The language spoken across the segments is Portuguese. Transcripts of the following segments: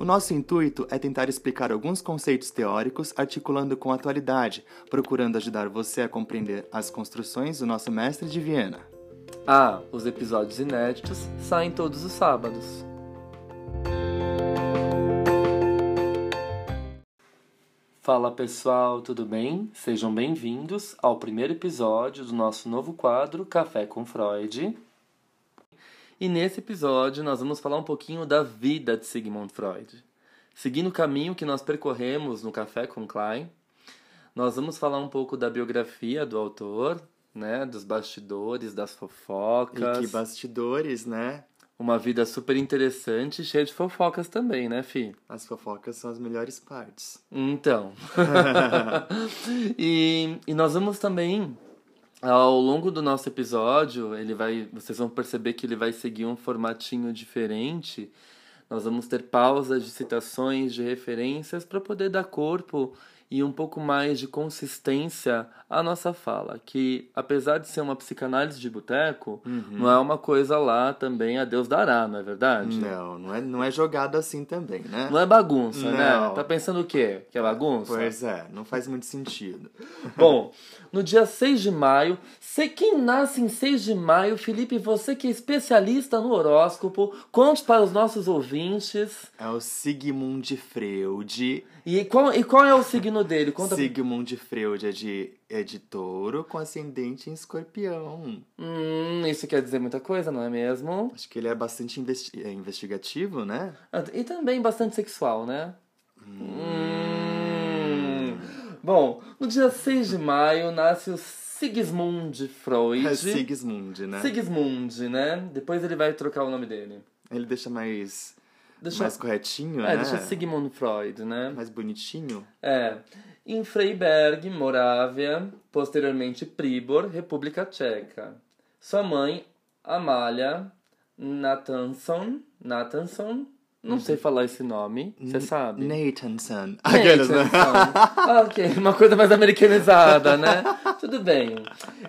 O nosso intuito é tentar explicar alguns conceitos teóricos articulando com a atualidade, procurando ajudar você a compreender as construções do nosso mestre de Viena. Ah, os episódios inéditos saem todos os sábados. Fala pessoal, tudo bem? Sejam bem-vindos ao primeiro episódio do nosso novo quadro Café com Freud. E nesse episódio nós vamos falar um pouquinho da vida de Sigmund Freud. Seguindo o caminho que nós percorremos no Café com Klein, nós vamos falar um pouco da biografia do autor, né, dos bastidores, das fofocas. E que bastidores, né? Uma vida super interessante, cheia de fofocas também, né, Fi? As fofocas são as melhores partes. Então. e, e nós vamos também, ao longo do nosso episódio, ele vai. Vocês vão perceber que ele vai seguir um formatinho diferente. Nós vamos ter pausas de citações, de referências, para poder dar corpo e um pouco mais de consistência à nossa fala, que apesar de ser uma psicanálise de boteco, Uhum. não é uma coisa lá também a Deus dará, não é verdade? Não, não é, não é jogado assim também, né? Não é bagunça, né? Não. Tá pensando o quê? Que é bagunça? Pois é, não faz muito sentido. Bom, no dia 6 de maio, sei quem nasce em 6 de maio, Felipe, você que é especialista no horóscopo, conte para os nossos ouvintes. É o Sigmund Freud. E qual, e qual é o signo dele? Conta Sigmund Freud é de, é de touro com ascendente em escorpião. Hum, isso quer dizer muita coisa, não é mesmo? Acho que ele é bastante investi- é investigativo, né? Ah, E também bastante sexual, né? Hum. Bom, no dia 6 de maio nasce o Sigismund Freud. É Sigismund, né? Sigismund, né? Depois ele vai trocar o nome dele. Ele deixa mais, Deixa, mais corretinho, é, né? deixa Sigmund Freud, né? Mais bonitinho. É. Em Freiberg, Morávia, posteriormente Pribor, República Tcheca. Sua mãe, Amália Nathanson, Nathanson, não sei falar esse nome, você sabe? Nathanson. Aqueles, né? Nathanson. Ok, uma coisa mais americanizada, né? Tudo bem.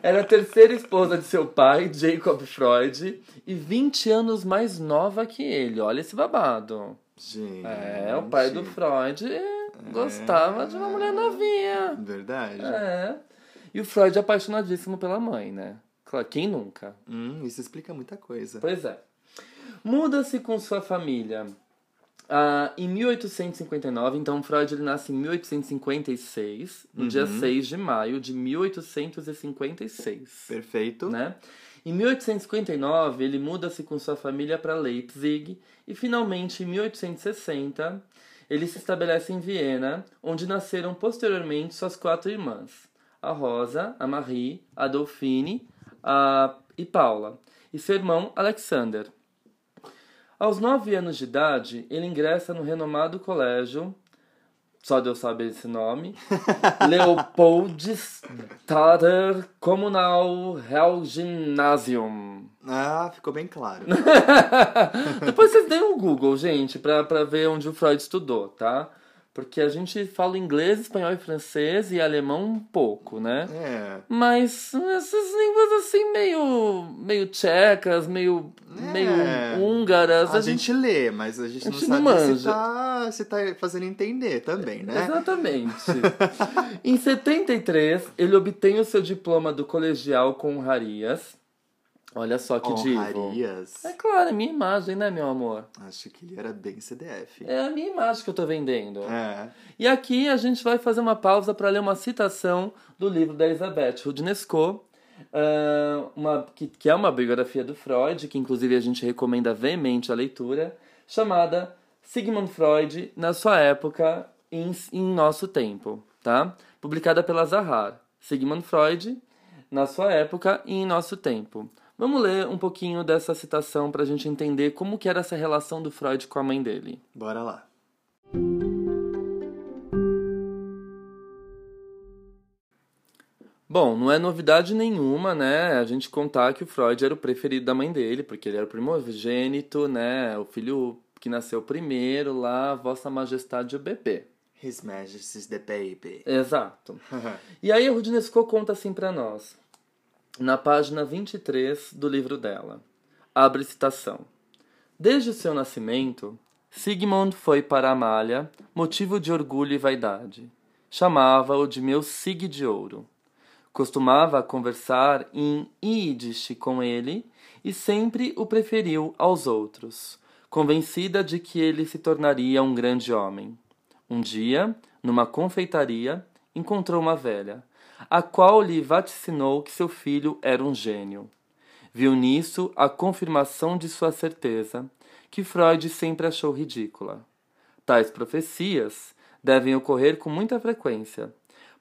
Era a terceira esposa de seu pai, Jacob Freud, e 20 anos mais nova que ele. Olha esse babado. Gente. É, o pai do Freud gostava de uma mulher novinha. Verdade. É. E o Freud é apaixonadíssimo pela mãe, né? Claro, quem nunca? Hum, isso explica muita coisa. Pois é. Muda-se com sua família. Ah, em 1859, então Freud ele nasce em 1856, no dia 6 de maio de 1856 Perfeito. né? Em 1859, ele muda-se com sua família para Leipzig e finalmente em 1860 ele se estabelece em Viena, onde nasceram posteriormente suas quatro irmãs: a Rosa, a Marie, a Dauphine a... e Paula, e seu irmão Alexander. Aos nove anos de idade, ele ingressa no renomado colégio, só Deus sabe esse nome, Leopoldstader Kommunal Gymnasium. Ah, ficou bem claro. Depois vocês deem um Google, gente, pra, pra ver onde o Freud estudou, tá? Porque a gente fala inglês, espanhol e francês e alemão um pouco, né? É. Mas essas línguas assim, meio, meio tchecas, meio, É. meio húngaras. A, gente lê, mas a gente, a gente não não sabe se manja. tá, se tá fazendo entender também, né? Exatamente. em 73, ele obtém o seu diploma do colegial com honrarias. Olha só que divo. Honrarias. É claro, é minha imagem, né, meu amor? Acho que ele era bem CDF. É a minha imagem que eu tô vendendo. É. E aqui a gente vai fazer uma pausa para ler uma citação do livro da Elizabeth Rudnesco. uh, uma, que, que é uma biografia do Freud, que inclusive a gente recomenda veemente a leitura, chamada Sigmund Freud na sua época em, em nosso tempo, tá? Publicada pela Zahar. Sigmund Freud na sua época e em nosso tempo. Vamos ler um pouquinho dessa citação para a gente entender como que era essa relação do Freud com a mãe dele. Bora lá. Bom, não é novidade nenhuma, né, a gente contar que o Freud era o preferido da mãe dele, porque ele era o primogênito, né, o filho que nasceu primeiro lá, Vossa Majestade o bebê. His Majesty's the baby. Exato. e aí a Rudinesco conta assim para nós, na página 23 do livro dela. Abre citação. Desde o seu nascimento, Sigmund foi para Amália motivo de orgulho e vaidade. Chamava-o de meu Sig de ouro Costumava conversar em Yiddish com ele e sempre o preferiu aos outros, convencida de que ele se tornaria um grande homem. Um dia, numa confeitaria, encontrou uma velha, a qual lhe vaticinou que seu filho era um gênio. Viu nisso a confirmação de sua certeza, que Freud sempre achou ridícula. Tais profecias devem ocorrer com muita frequência,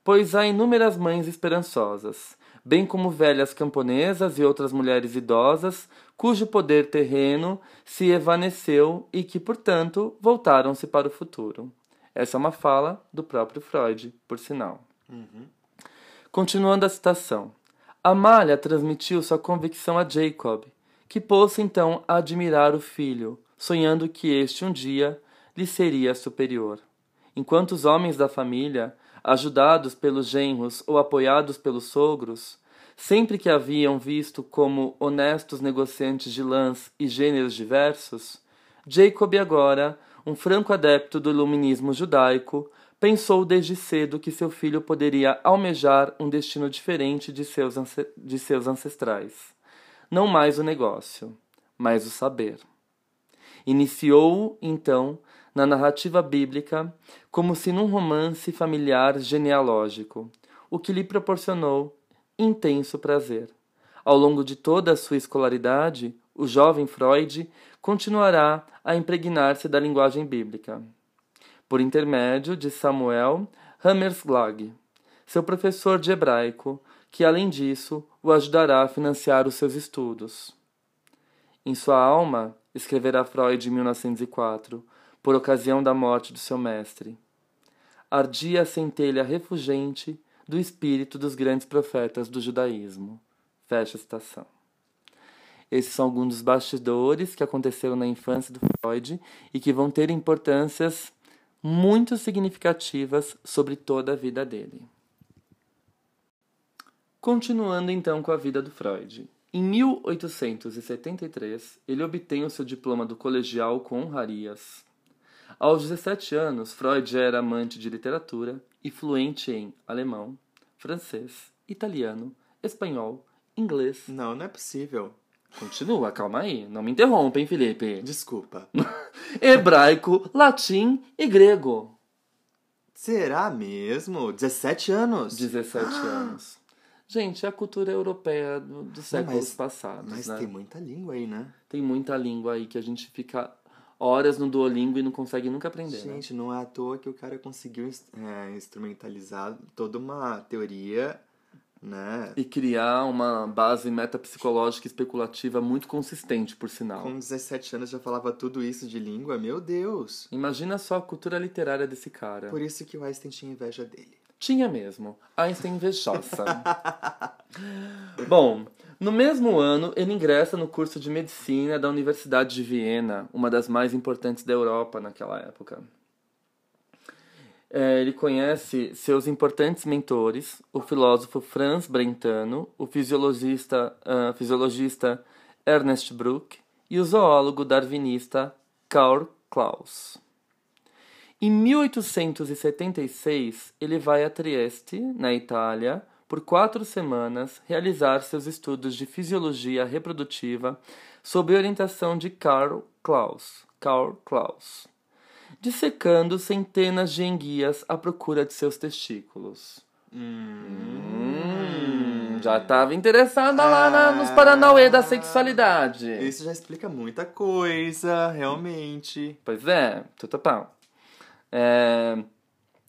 pois há inúmeras mães esperançosas, bem como velhas camponesas e outras mulheres idosas, cujo poder terreno se evaneceu e que, portanto, voltaram-se para o futuro. Essa é uma fala do próprio Freud, por sinal. Uhum. Continuando a citação. Amália transmitiu sua convicção a Jacob, que pôs-se então a admirar o filho, sonhando que este um dia lhe seria superior. Enquanto os homens da família ajudados pelos genros ou apoiados pelos sogros, sempre que haviam visto como honestos negociantes de lãs e gêneros diversos, Jacob agora, um franco adepto do iluminismo judaico, pensou desde cedo que seu filho poderia almejar um destino diferente de seus, de seus ancestrais. Não mais o negócio, mas o saber. Iniciou, então, na narrativa bíblica como se num romance familiar genealógico, o que lhe proporcionou intenso prazer. Ao longo de toda a sua escolaridade, o jovem Freud continuará a impregnar-se da linguagem bíblica, por intermédio de Samuel Hammerslag, seu professor de hebraico, que além disso o ajudará a financiar os seus estudos. Em sua alma, escreverá Freud em 1904, por ocasião da morte do seu mestre. Ardia a centelha refugente do espírito dos grandes profetas do judaísmo. Fecha a citação. Esses são alguns dos bastidores que aconteceram na infância do Freud e que vão ter importâncias muito significativas sobre toda a vida dele. Continuando então com a vida do Freud. Em 1873, ele obtém o seu diploma do colegial com honrarias. Aos 17 anos, Freud era amante de literatura e fluente em alemão, francês, italiano, espanhol, inglês. Não, não é possível. Continua, calma aí. Não me interrompem, Felipe. Desculpa. Hebraico, latim e grego. Será mesmo? 17 anos? 17 ah. anos. Gente, é a cultura europeia dos do séculos mas, passados. Mas né? tem muita língua aí, né? Tem muita língua aí que a gente fica horas no Duolingo e não consegue nunca aprender. Né? Gente, né? não é à toa que o cara conseguiu é, instrumentalizar toda uma teoria, né? E criar uma base metapsicológica especulativa muito consistente, por sinal. Com 17 anos já falava tudo isso de língua, meu Deus! Imagina só a cultura literária desse cara. Por isso que o Einstein tinha inveja dele. Tinha mesmo. Einstein invejosa. Bom, no mesmo ano, ele ingressa no curso de medicina da Universidade de Viena, uma das mais importantes da Europa naquela época. É, ele conhece seus importantes mentores, o filósofo Franz Brentano, o fisiologista, uh, fisiologista Ernest Bruck e o zoólogo darwinista Karl Klaus. Em 1876, ele vai a Trieste, na Itália, por quatro semanas, realizar seus estudos de fisiologia reprodutiva sob orientação de Karl Klaus, Karl Klaus, dissecando centenas de enguias à procura de seus testículos. Hum, Já tava interessada lá na- nos Paranauê da sexualidade. Isso já explica muita coisa, realmente. Pois é, total. É,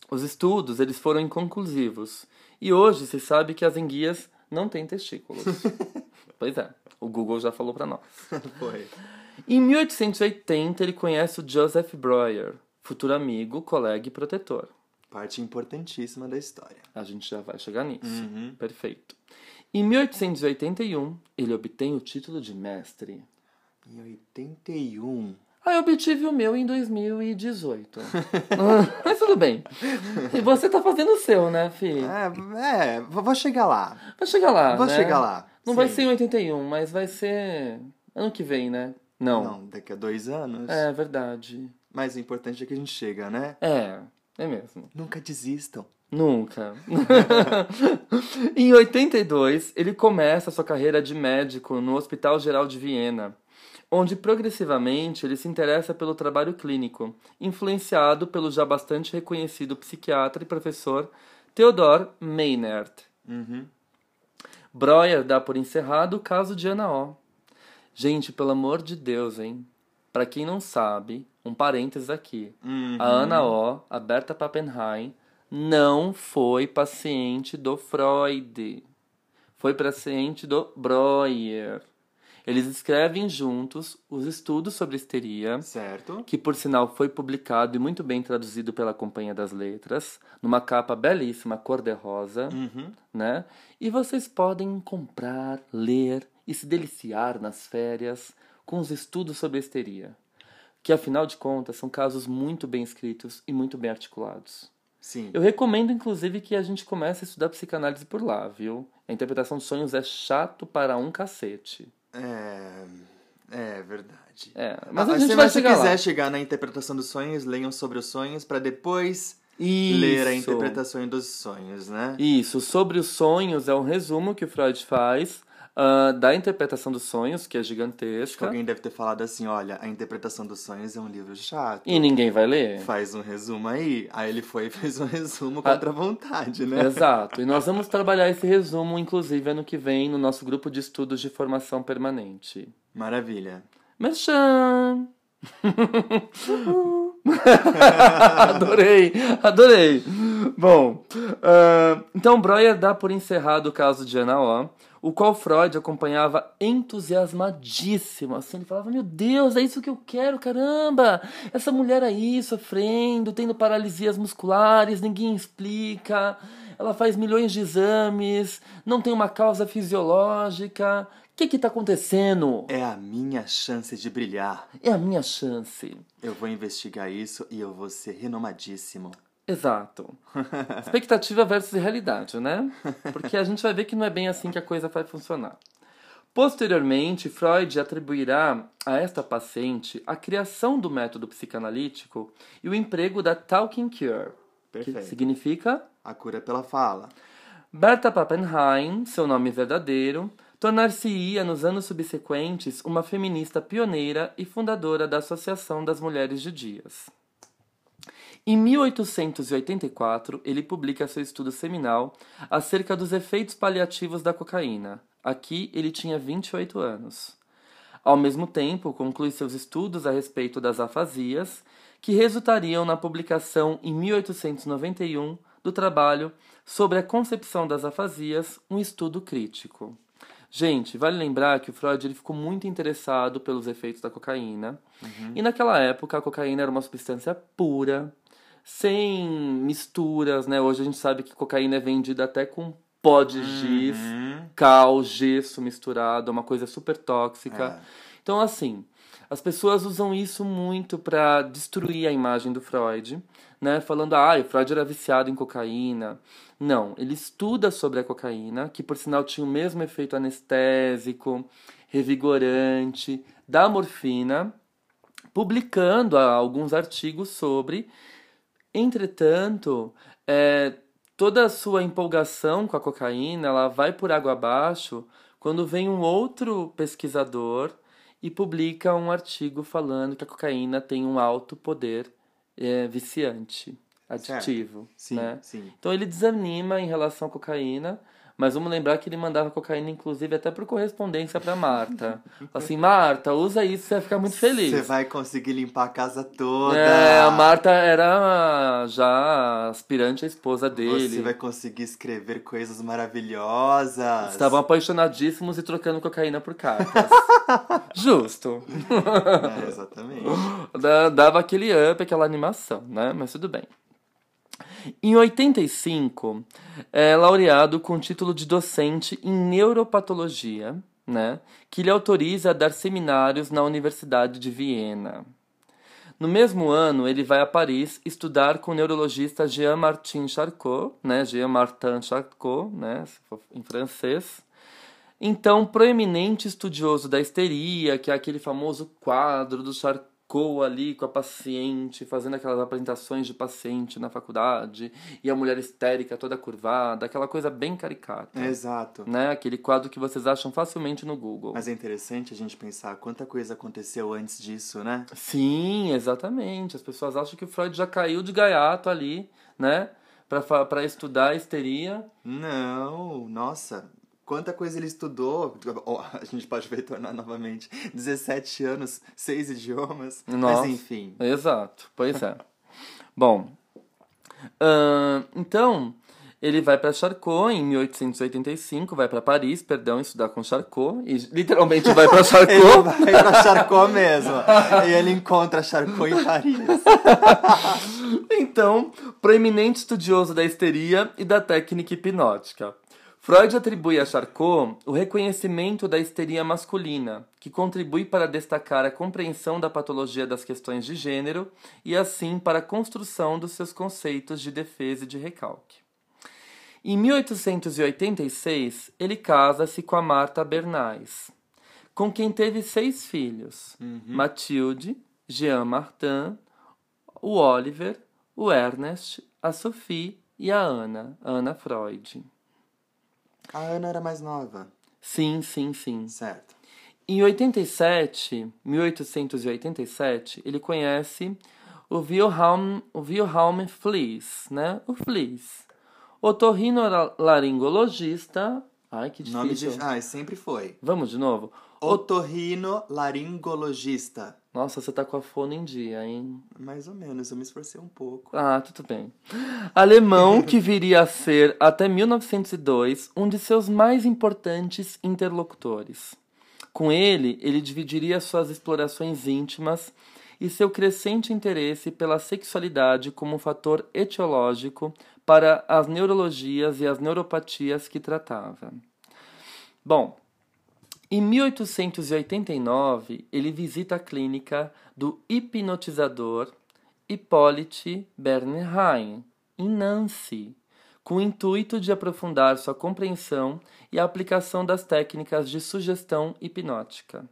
os estudos eles foram inconclusivos. E hoje se sabe que as enguias não têm testículos. pois é, o Google já falou pra nós. Foi. Em 1880 ele conhece o Joseph Breuer, futuro amigo, colega e protetor. Parte importantíssima da história. A gente já vai chegar nisso. Uhum. Perfeito. Em 1881, ele obtém o título de mestre. Em 81. Ah, eu obtive o meu em 2018. Mas tudo bem. E você tá fazendo o seu, né, Fih? É, é, vou chegar lá. Vai chegar lá, Vou né? chegar lá. Não vai Sim. ser em 81, mas vai ser ano que vem, né? Não. Não, daqui a dois anos. É verdade. Mas o importante é que a gente chega, né? É, é mesmo. Nunca desistam. Nunca. em 82, ele começa sua carreira de médico no Hospital Geral de Viena, onde progressivamente ele se interessa pelo trabalho clínico, influenciado pelo já bastante reconhecido psiquiatra e professor Theodor Meinert. Uhum. Breuer dá por encerrado o caso de Ana O. Gente, pelo amor de Deus, hein? Pra quem não sabe, um parênteses aqui. Uhum. A Ana O, a Berta Pappenheim, não foi paciente do Freud. Foi paciente do Breuer. Eles escrevem juntos os estudos sobre histeria, Certo. que por sinal foi publicado e muito bem traduzido pela Companhia das Letras, numa capa belíssima, cor-de-rosa, Uhum. né? E vocês podem comprar, ler e se deliciar nas férias com os estudos sobre histeria, que afinal de contas são casos muito bem escritos e muito bem articulados. Sim. Eu recomendo inclusive que a gente comece a estudar psicanálise por lá, viu? A interpretação dos sonhos é chato para um cacete. É. É verdade. É, mas Ah, a gente se vai você chegar quiser lá. chegar na interpretação dos sonhos, leiam sobre os sonhos pra depois Isso. ler a interpretação dos sonhos, né? Isso, sobre os sonhos é um resumo que o Freud faz ah, da interpretação dos sonhos, que é gigantesca, alguém deve ter falado assim, olha, a interpretação dos sonhos é um livro chato. e ninguém vai ler. Faz um resumo aí. Aí ele foi e fez um resumo Ah. contra a vontade, né? Exato. E nós vamos trabalhar esse resumo, inclusive, ano que vem, no nosso grupo de estudos de formação permanente. Maravilha. Merchan! adorei, adorei. Bom, ah, então Breuer dá por encerrado o caso de Ana O, o qual Freud acompanhava entusiasmadíssimo. Assim, ele falava: Meu Deus, é isso que eu quero, caramba! Essa mulher aí sofrendo, tendo paralisias musculares, ninguém explica. Ela faz milhões de exames, não tem uma causa fisiológica. O que que tá acontecendo? É a minha chance de brilhar. É a minha chance. Eu vou investigar isso e eu vou ser renomadíssimo. Exato. Expectativa versus realidade, né? Porque a gente vai ver que não é bem assim que a coisa vai funcionar. Posteriormente, Freud atribuirá a esta paciente a criação do método psicanalítico e o emprego da Talking Cure, que Perfeito. significa A cura pela fala. Berta Pappenheim, seu nome verdadeiro, tornar-se-ia nos anos subsequentes uma feminista pioneira e fundadora da Associação das Mulheres Judias. Em 1884, ele publica seu estudo seminal acerca dos efeitos paliativos da cocaína. Aqui ele tinha 28 anos. Ao mesmo tempo, conclui seus estudos a respeito das afasias, que resultariam na publicação em 1891 do trabalho sobre a concepção das afasias, um estudo crítico. Gente, vale lembrar que o Freud ele ficou muito interessado pelos efeitos da cocaína. E naquela época a cocaína era uma substância pura, sem misturas, né? Hoje a gente sabe que cocaína é vendida até com pó de giz, Uhum. cal, gesso misturado, é uma coisa super tóxica. É. Então, assim, as pessoas usam isso muito pra destruir a imagem do Freud, né? Falando, ah, o Freud era viciado em cocaína. Não, ele estuda sobre a cocaína, que por sinal tinha o mesmo efeito anestésico, revigorante, da morfina, publicando ah, alguns artigos sobre. Entretanto, é, toda a sua empolgação com a cocaína ela vai por água abaixo quando vem um outro pesquisador e publica um artigo falando que a cocaína tem um alto poder é, viciante, aditivo. Sim, né? sim. Então ele desanima em relação à cocaína, Mas vamos lembrar que ele mandava cocaína, inclusive, até por correspondência pra Marta. assim, Marta, usa isso, você vai ficar muito feliz. Você vai conseguir limpar a casa toda. É, a Marta era já aspirante à esposa dele. Você vai conseguir escrever coisas maravilhosas. Estavam apaixonadíssimos e trocando cocaína por cartas. Justo. É, exatamente. Dava aquele up, aquela animação, né? Mas tudo bem. Em 85, é laureado com o título de docente em neuropatologia, né, que lhe autoriza a dar seminários na Universidade de Viena. No mesmo ano, ele vai a Paris estudar com o neurologista Jean-Martin Charcot, né, Jean-Martin Charcot, né, em francês. Então, proeminente estudioso da histeria, que é aquele famoso quadro do Charcot ali com a paciente, fazendo aquelas apresentações de paciente na faculdade, e a mulher histérica toda curvada, aquela coisa bem caricata. Exato. Né? Aquele quadro que vocês acham facilmente no Google. Mas é interessante a gente pensar quanta coisa aconteceu antes disso, né? Sim, exatamente. As pessoas acham que o Freud já caiu de gaiato ali, né? Para estudar a histeria. Não, nossa, quanta coisa ele estudou. A gente pode retornar novamente. 17 anos, seis idiomas. Nossa, mas enfim. Exato, pois é. Bom, uh, então ele vai para Charcot em 1885, vai para Paris, perdão, estudar com Charcot e literalmente vai para Charcot. ele vai para Charcot mesmo. e ele encontra Charcot em Paris. então, proeminente estudioso da histeria e da técnica hipnótica. Freud atribui a Charcot o reconhecimento da histeria masculina, que contribui para destacar a compreensão da patologia das questões de gênero e, assim, para a construção dos seus conceitos de defesa e de recalque. Em 1886, ele casa-se com a Marta Bernays, com quem teve seis filhos: uhum. Mathilde, Jean Martin, o Oliver, o Ernest, a Sophie e a Ana, Ana Freud. A Ana era mais nova. Sim, sim, sim. Certo. Em 87, 1887, ele conhece o Wilhelm, o Wilhelm Flies, né? O Flies. Otorrinolaringologista. Ai, que difícil. Nome de... Ai, sempre foi. Vamos de novo? Otorrinolaringologista. Nossa, você tá com a fone em dia, hein? Mais ou menos, eu me esforcei um pouco. Ah, tudo bem. Alemão que viria a ser, até 1902, um de seus mais importantes interlocutores. Com ele, ele dividiria suas explorações íntimas e seu crescente interesse pela sexualidade como um fator etiológico para as neurologias e as neuropatias que tratava. Bom, em 1889, ele visita a clínica do hipnotizador Hippolyte Bernheim, em Nancy, com o intuito de aprofundar sua compreensão e a aplicação das técnicas de sugestão hipnótica.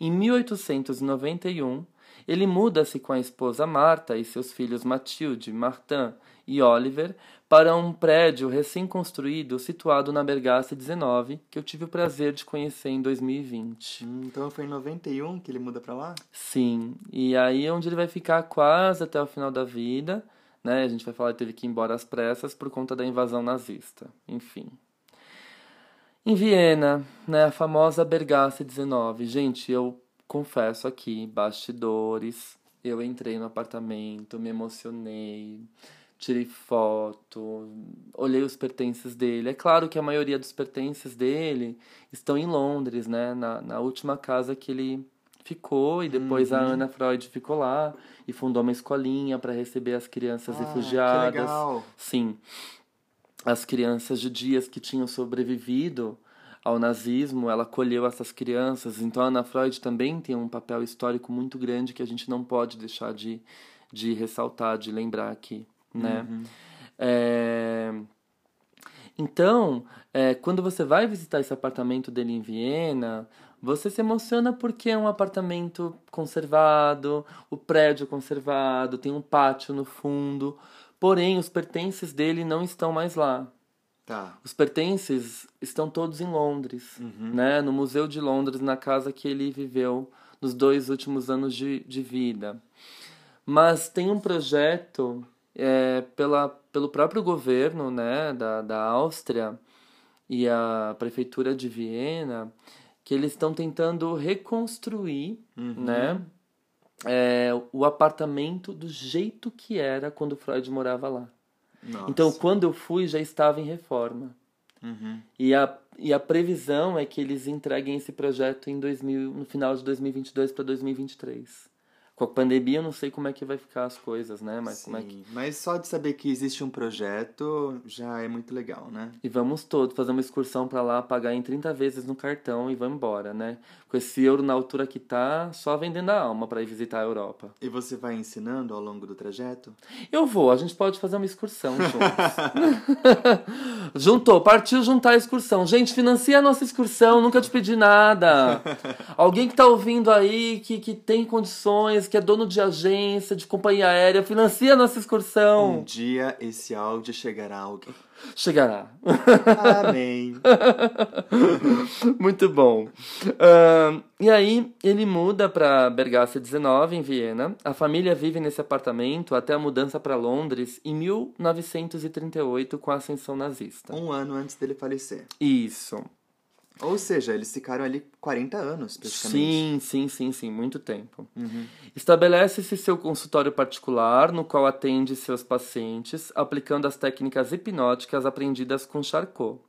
Em 1891, ele muda-se com a esposa Marta e seus filhos Matilde, Martin e Oliver para um prédio recém-construído situado na Bergasse 19, que eu tive o prazer de conhecer em 2020. Hum, então foi em 91 que ele muda para lá? Sim, e aí é onde ele vai ficar quase até o final da vida, né? A gente vai falar que teve que ir embora às pressas por conta da invasão nazista, enfim. Em Viena, né, a famosa Bergasse 19. Gente, eu confesso aqui, bastidores, eu entrei no apartamento, me emocionei, tirei foto, olhei os pertences dele. É claro que a maioria dos pertences dele estão em Londres, né? Na, na última casa que ele ficou e depois uhum. a Ana Freud ficou lá e fundou uma escolinha para receber as crianças ah, refugiadas. Que legal. Sim. As crianças judias que tinham sobrevivido ao nazismo, ela acolheu essas crianças. Então a Ana Freud também tem um papel histórico muito grande que a gente não pode deixar de, de ressaltar, de lembrar aqui né? Uhum. É... Então, é, quando você vai visitar esse apartamento dele em Viena, você se emociona porque é um apartamento conservado, o prédio conservado, tem um pátio no fundo, porém os pertences dele não estão mais lá. Tá. Os pertences estão todos em Londres, uhum. né? No Museu de Londres, na casa que ele viveu nos dois últimos anos de, de vida. Mas tem um projeto é, pela, pelo próprio governo né, da, da Áustria e a prefeitura de Viena que eles estão tentando reconstruir, Uhum. né, é, o apartamento do jeito que era quando Freud morava lá. Nossa. Então, quando eu fui, já estava em reforma. Uhum. E a, e a previsão é que eles entreguem esse projeto em 2000, no final de 2022 para 2023. Com a pandemia, eu não sei como é que vai ficar as coisas, né? Mas como é que... Sim, Mas só de saber que existe um projeto já é muito legal, né? E vamos todos fazer uma excursão para lá, pagar em 30 vezes no cartão e vamos embora, né? Com esse euro na altura que tá, só vendendo a alma para ir visitar a Europa. E você vai ensinando ao longo do trajeto? Eu vou, a gente pode fazer uma excursão juntos. Juntou, partiu juntar a excursão. Gente, financia a nossa excursão, nunca te pedi nada. Alguém que tá ouvindo aí, que, que tem condições, que é dono de agência, de companhia aérea, financia a nossa Um excursão. dia esse áudio chegará a alguém. Chegará. Amém. Muito bom. Ahn, e aí, ele muda para Bergasse 19, em Viena. A família vive nesse apartamento até a mudança para Londres em 1938, com a ascensão nazista. Um ano antes dele falecer. Isso. Ou seja, eles ficaram ali 40 anos, praticamente. Sim, sim, sim, sim, muito tempo. Uhum. Estabelece-se seu consultório particular, no qual atende seus pacientes, aplicando as técnicas hipnóticas aprendidas com Charcot,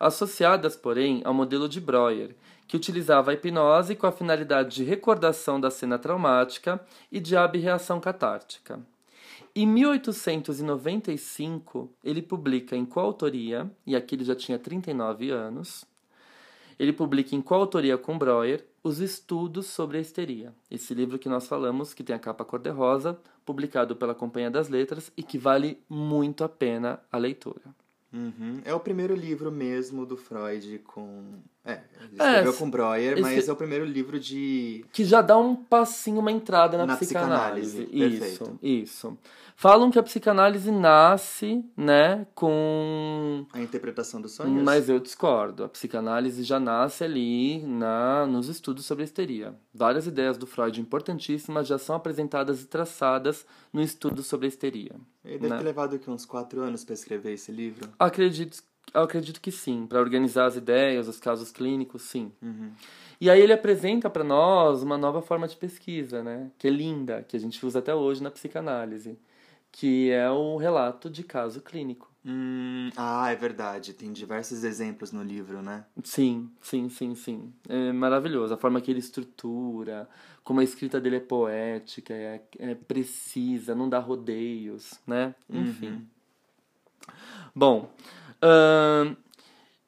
associadas, porém, ao modelo de Breuer, que utilizava a hipnose com a finalidade de recordação da cena traumática e de abreação catártica. Em 1895, ele publica em coautoria, e aqui ele já tinha 39 anos, ele publica em coautoria com Breuer Os Estudos sobre a Histeria. Esse livro que nós falamos, que tem a capa cor-de-rosa, publicado pela Companhia das Letras e que vale muito a pena a leitura. Uhum. É o primeiro livro mesmo do Freud com. É, ele É, escreveu com Breuer, esse- mas é o primeiro livro de. Que já dá um passinho, uma entrada na, Na psicanálise. psicanálise, Isso, perfeito. isso. Falam que a psicanálise nasce, né, com A interpretação dos sonhos. Mas eu discordo. A psicanálise já nasce ali na, nos estudos sobre a histeria. Várias ideias do Freud importantíssimas já são apresentadas e traçadas no estudo sobre a histeria. Ele deve né? ter levado aqui uns 4 anos para escrever esse livro. Acredito, eu acredito que sim. Para organizar as ideias, os casos clínicos, sim. Uhum. E aí ele apresenta para nós uma nova forma de pesquisa, né? Que é linda, que a gente usa até hoje na psicanálise, que é o relato de caso clínico. Hum, ah, é verdade. Tem diversos exemplos no livro, né? Sim, sim, sim, sim. É maravilhoso. A forma que ele estrutura, como a escrita dele é poética, é, é precisa, não dá rodeios, né? Enfim. Bom, ahn,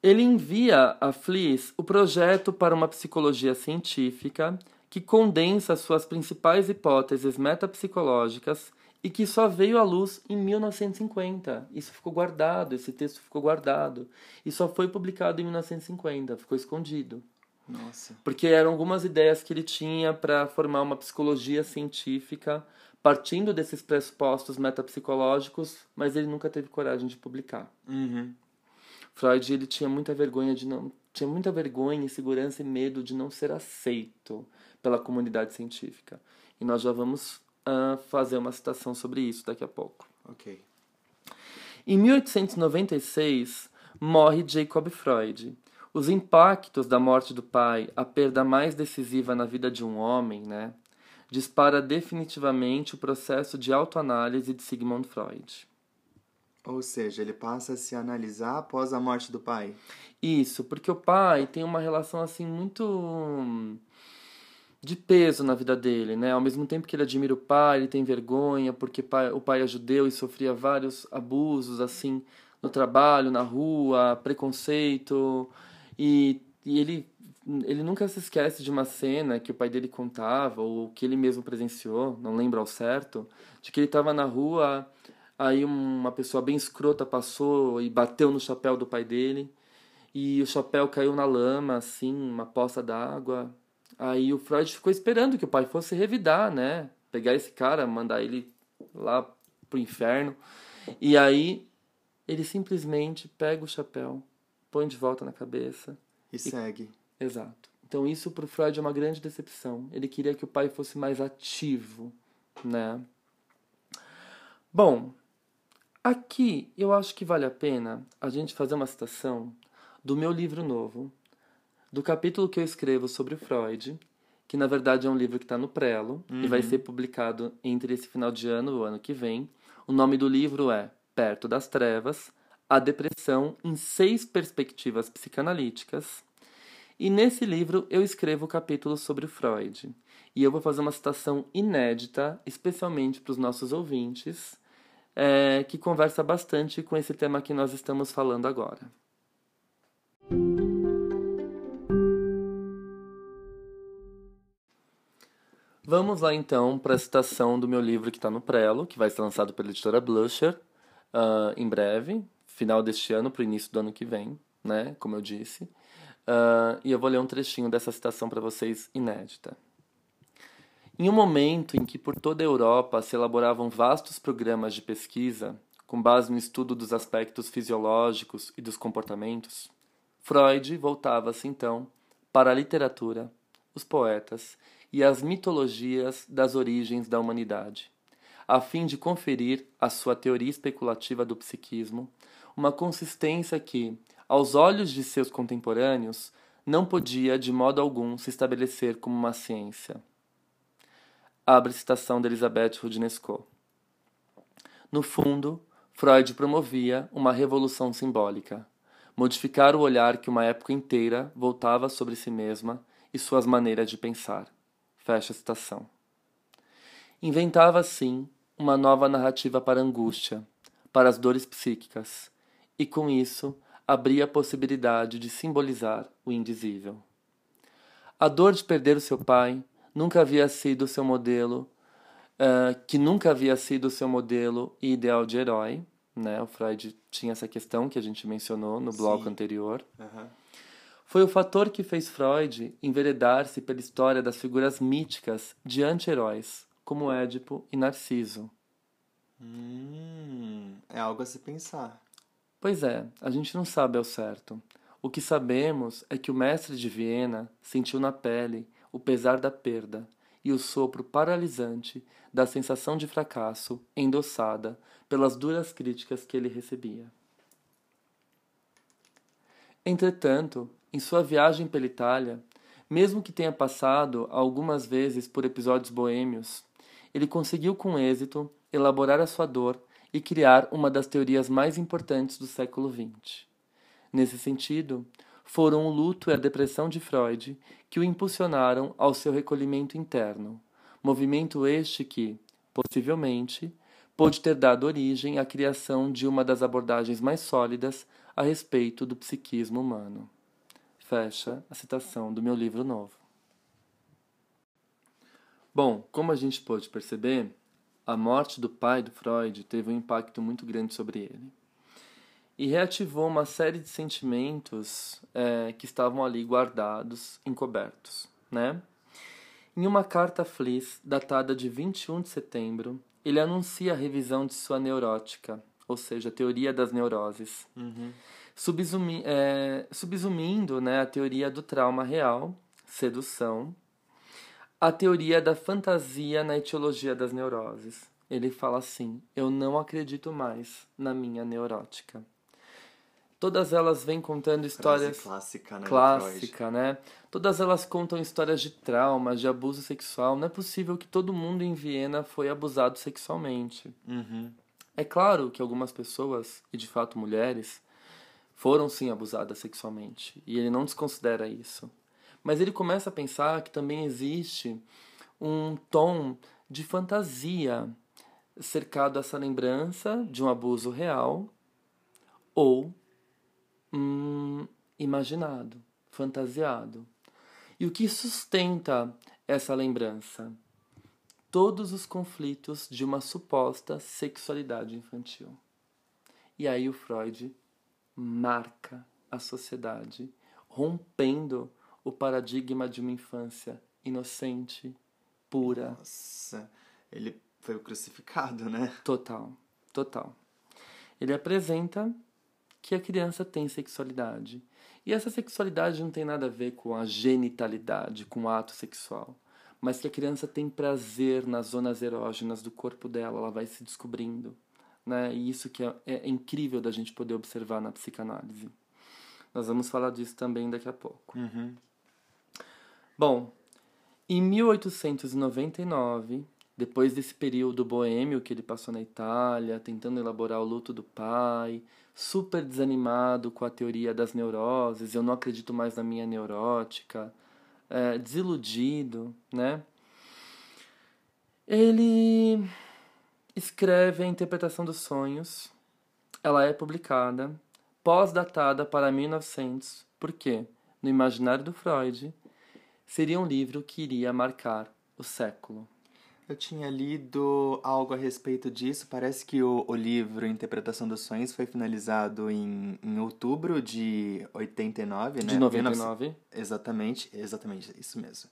ele envia a Fliss o projeto para uma psicologia científica que condensa suas principais hipóteses metapsicológicas e que só veio à luz em 1950. Isso ficou guardado, esse texto ficou guardado. E só foi publicado em 1950, ficou escondido. Nossa. Porque eram algumas ideias que ele tinha para formar uma psicologia científica partindo desses pressupostos metapsicológicos, mas ele nunca teve coragem de publicar. Uhum. Freud ele tinha muita vergonha de não tinha muita vergonha, insegurança e medo de não ser aceito pela comunidade científica. E nós já vamos ah, fazer uma citação sobre isso daqui a pouco. Ok. Em 1896, morre Jacob Freud. Os impactos da morte do pai, a perda mais decisiva na vida de um homem, né, dispara definitivamente o processo de autoanálise de Sigmund Freud. Ou seja, ele passa a se analisar após a morte do pai. Isso, porque o pai tem uma relação assim muito de peso na vida dele, né? Ao mesmo tempo que ele admira o pai, ele tem vergonha porque pai- o pai é judeu e sofria vários abusos assim no trabalho, na rua, preconceito e, e ele ele nunca se esquece de uma cena que o pai dele contava ou que ele mesmo presenciou, não lembro ao certo, de que ele estava na rua, aí uma pessoa bem escrota passou e bateu no chapéu do pai dele e o chapéu caiu na lama, assim, uma poça d'água. Aí o Freud ficou esperando que o pai fosse revidar, né? Pegar esse cara, mandar ele lá pro inferno. E aí ele simplesmente pega o chapéu, põe de volta na cabeça. E, segue. Exato. Então isso pro Freud é uma grande decepção. Ele queria que o pai fosse mais ativo, né? Bom, aqui eu acho que vale a pena a gente fazer uma citação do meu livro novo, do capítulo que eu escrevo sobre Freud, que na verdade é um livro que está no Prelo uhum. e vai uhum. ser publicado entre esse final de ano e o ano que vem. O nome do livro é Perto das Trevas, a depressão em seis perspectivas psicanalíticas. E nesse livro eu escrevo o capítulo sobre Freud. E eu vou fazer uma citação inédita, especialmente para os nossos ouvintes, é, que conversa bastante com esse tema que nós estamos falando agora. Vamos lá então para a citação do meu livro que está no Prelo, que vai ser lançado pela editora Blusher uh, em breve, final deste ano para o início do ano que vem, né? Como eu disse. Uh, e eu vou ler um trechinho dessa citação para vocês inédita. Em um momento em que por toda a Europa se elaboravam vastos programas de pesquisa com base no estudo dos aspectos fisiológicos e dos comportamentos, Freud voltava-se então para a literatura, os poetas e as mitologias das origens da humanidade, a fim de conferir à sua teoria especulativa do psiquismo uma consistência que, aos olhos de seus contemporâneos, não podia de modo algum se estabelecer como uma ciência. Abre citação de Elisabeth Rudnesco. No fundo, Freud promovia uma revolução simbólica, modificar o olhar que uma época inteira voltava sobre si mesma e suas maneiras de pensar. Fecha a citação. Inventava, assim, uma nova narrativa para a angústia, para as dores psíquicas, e com isso abria a possibilidade de simbolizar o indizível. A dor de perder o seu pai nunca havia sido seu modelo, uh, que nunca havia sido seu modelo e ideal de herói, né? O Freud tinha essa questão que a gente mencionou no bloco Sim. anterior. Uhum. Foi o fator que fez Freud enveredar-se pela história das figuras míticas de anti-heróis, como Édipo e Narciso. Hum, é algo a se pensar. Pois é, a gente não sabe ao certo. O que sabemos é que o mestre de Viena sentiu na pele o pesar da perda e o sopro paralisante da sensação de fracasso endossada pelas duras críticas que ele recebia. Entretanto, em sua viagem pela Itália, mesmo que tenha passado algumas vezes por episódios boêmios, ele conseguiu com êxito elaborar a sua dor e criar uma das teorias mais importantes do século XX. Nesse sentido, foram o luto e a depressão de Freud que o impulsionaram ao seu recolhimento interno, movimento este que, possivelmente, pôde ter dado origem à criação de uma das abordagens mais sólidas a respeito do psiquismo humano. Fecha a citação do meu livro novo. Bom, como a gente pôde perceber, a morte do pai do Freud teve um impacto muito grande sobre ele e reativou uma série de sentimentos é, que estavam ali guardados, encobertos, né? Em uma carta a Fliss, datada de 21 de setembro, ele anuncia a revisão de sua neurótica, ou seja, a teoria das neuroses, uhum. Subsumi é, subsumindo né, a teoria do trauma real, sedução, a teoria da fantasia na etiologia das neuroses. Ele fala assim: Eu não acredito mais na minha neurótica. Todas elas vêm contando histórias. Frase clássica, né? Clássica, né? Todas elas contam histórias de traumas, de abuso sexual. Não é possível que todo mundo em Viena foi abusado sexualmente. Uhum. É claro que algumas pessoas, e de fato mulheres, foram sim abusadas sexualmente. E ele não desconsidera isso. Mas ele começa a pensar que também existe um tom de fantasia cercado essa lembrança de um abuso real ou hum, imaginado, fantasiado. E o que sustenta essa lembrança? Todos os conflitos de uma suposta sexualidade infantil. E aí o Freud marca a sociedade, rompendo o paradigma de uma infância inocente, pura. Nossa, ele foi o crucificado, né? Total, total. Ele apresenta que a criança tem sexualidade. E essa sexualidade não tem nada a ver com a genitalidade, com o ato sexual. Mas que a criança tem prazer nas zonas erógenas do corpo dela, ela vai se descobrindo. Né? E isso que é, é incrível da gente poder observar na psicanálise. Nós vamos falar disso também daqui a pouco. Uhum. Bom, em 1899, depois desse período boêmio que ele passou na Itália, tentando elaborar o luto do pai, super desanimado com a teoria das neuroses, eu não acredito mais na minha neurótica, é, desiludido, né? Ele escreve a interpretação dos sonhos. Ela é publicada, pós-datada para 1900, porque, no imaginário do Freud, seria um livro que iria marcar o século. Eu tinha lido algo a respeito disso. Parece que o, o livro Interpretação dos Sonhos foi finalizado em, em outubro de 89, né? De 99. 19... Exatamente, exatamente, isso mesmo.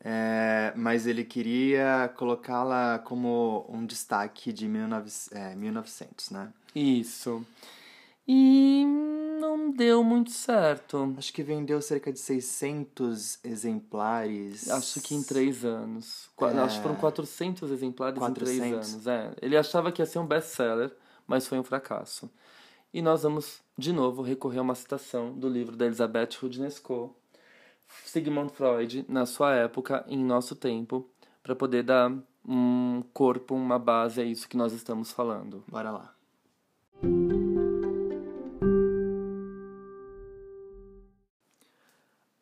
É, mas ele queria colocá-la como um destaque de 19, é, 1900, né? Isso. E não deu muito certo. Acho que vendeu cerca de 600 exemplares. Acho que em três anos. É... Acho que foram 400 exemplares 400. em três anos. É. Ele achava que ia ser um best-seller, mas foi um fracasso. E nós vamos, de novo, recorrer a uma citação do livro da Elizabeth Rudnesco, Sigmund Freud, na sua época, em nosso tempo, para poder dar um corpo, uma base a isso que nós estamos falando. Bora lá.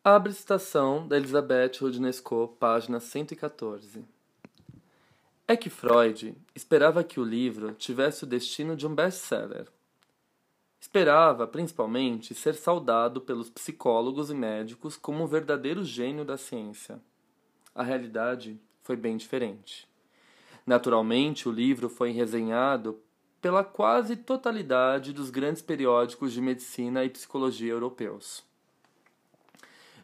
Abre citação da Elizabeth Rudnesco, página 114. É que Freud esperava que o livro tivesse o destino de um best-seller. Esperava, principalmente, ser saudado pelos psicólogos e médicos como um verdadeiro gênio da ciência. A realidade foi bem diferente. Naturalmente, o livro foi resenhado pela quase totalidade dos grandes periódicos de medicina e psicologia europeus.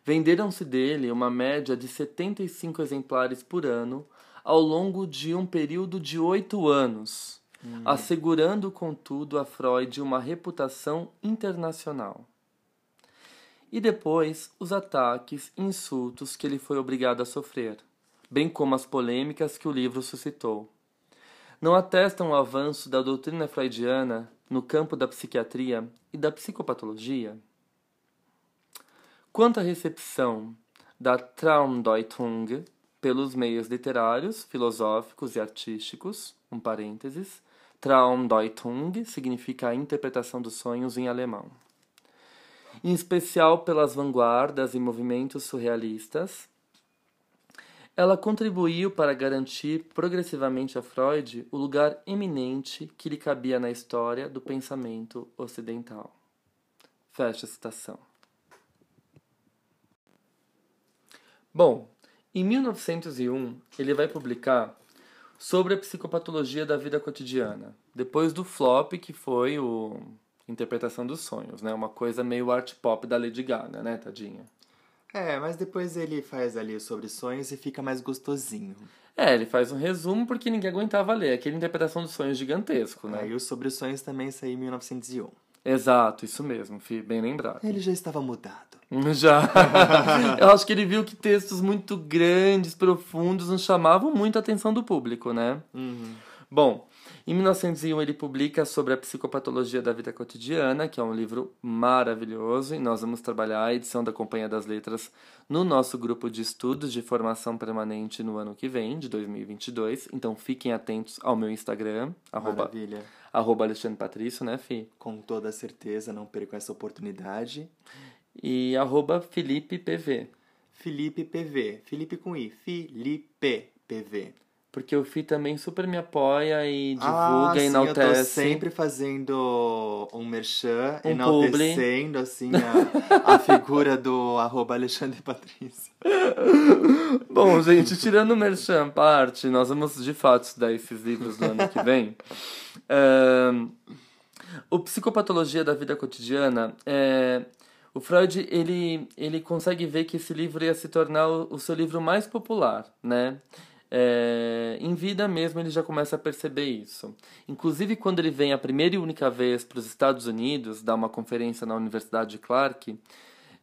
Venderam-se dele uma média de 75 exemplares por ano ao longo de um período de oito anos, hum. assegurando, contudo, a Freud uma reputação internacional. E depois os ataques e insultos que ele foi obrigado a sofrer, bem como as polêmicas que o livro suscitou. Não atestam o avanço da doutrina freudiana no campo da psiquiatria e da psicopatologia? Quanto à recepção da Traumdeutung pelos meios literários, filosóficos e artísticos, um parênteses, Traumdeutung significa a interpretação dos sonhos em alemão. Em especial pelas vanguardas e movimentos surrealistas, ela contribuiu para garantir progressivamente a Freud o lugar eminente que lhe cabia na história do pensamento ocidental. Fecha a citação. Bom, em 1901 ele vai publicar sobre a psicopatologia da vida cotidiana, depois do flop que foi o Interpretação dos Sonhos, né? Uma coisa meio art pop da Lady Gaga, né, tadinha? É, mas depois ele faz ali sobre sonhos e fica mais gostosinho. É, ele faz um resumo porque ninguém aguentava ler. Aquele Interpretação dos Sonhos gigantesco, né? E o Sobre os Sonhos também saiu em 1901. Exato, isso mesmo, bem lembrado. Ele já estava mudado. Já. Eu acho que ele viu que textos muito grandes, profundos, não chamavam muito a atenção do público, né? Uhum. Bom, em 1901 ele publica sobre a psicopatologia da vida cotidiana, que é um livro maravilhoso, e nós vamos trabalhar a edição da Companhia das Letras no nosso grupo de estudos de formação permanente no ano que vem, de 2022. Então fiquem atentos ao meu Instagram, Maravilha. arroba, arroba Alexandre Patrício, né, Fi? Com toda certeza, não percam essa oportunidade. E arroba Felipe PV. Felipe PV. Felipe com I. Felipe PV. Porque o Fi também super me apoia e divulga, ah, sim, enaltece. Eu tô sempre fazendo um merchan, Um enaltecendo assim a, a figura do arroba Alexandre Patrício. Bom, gente, tirando o merchan parte, nós vamos de fato estudar esses livros do ano que vem. O Psicopatologia da Vida Cotidiana é... O Freud, ele, ele consegue ver que esse livro ia se tornar o, o seu livro mais popular, né? É, em vida mesmo ele já começa a perceber isso. Inclusive quando ele vem a primeira e única vez para os Estados Unidos dar uma conferência na Universidade de Clark,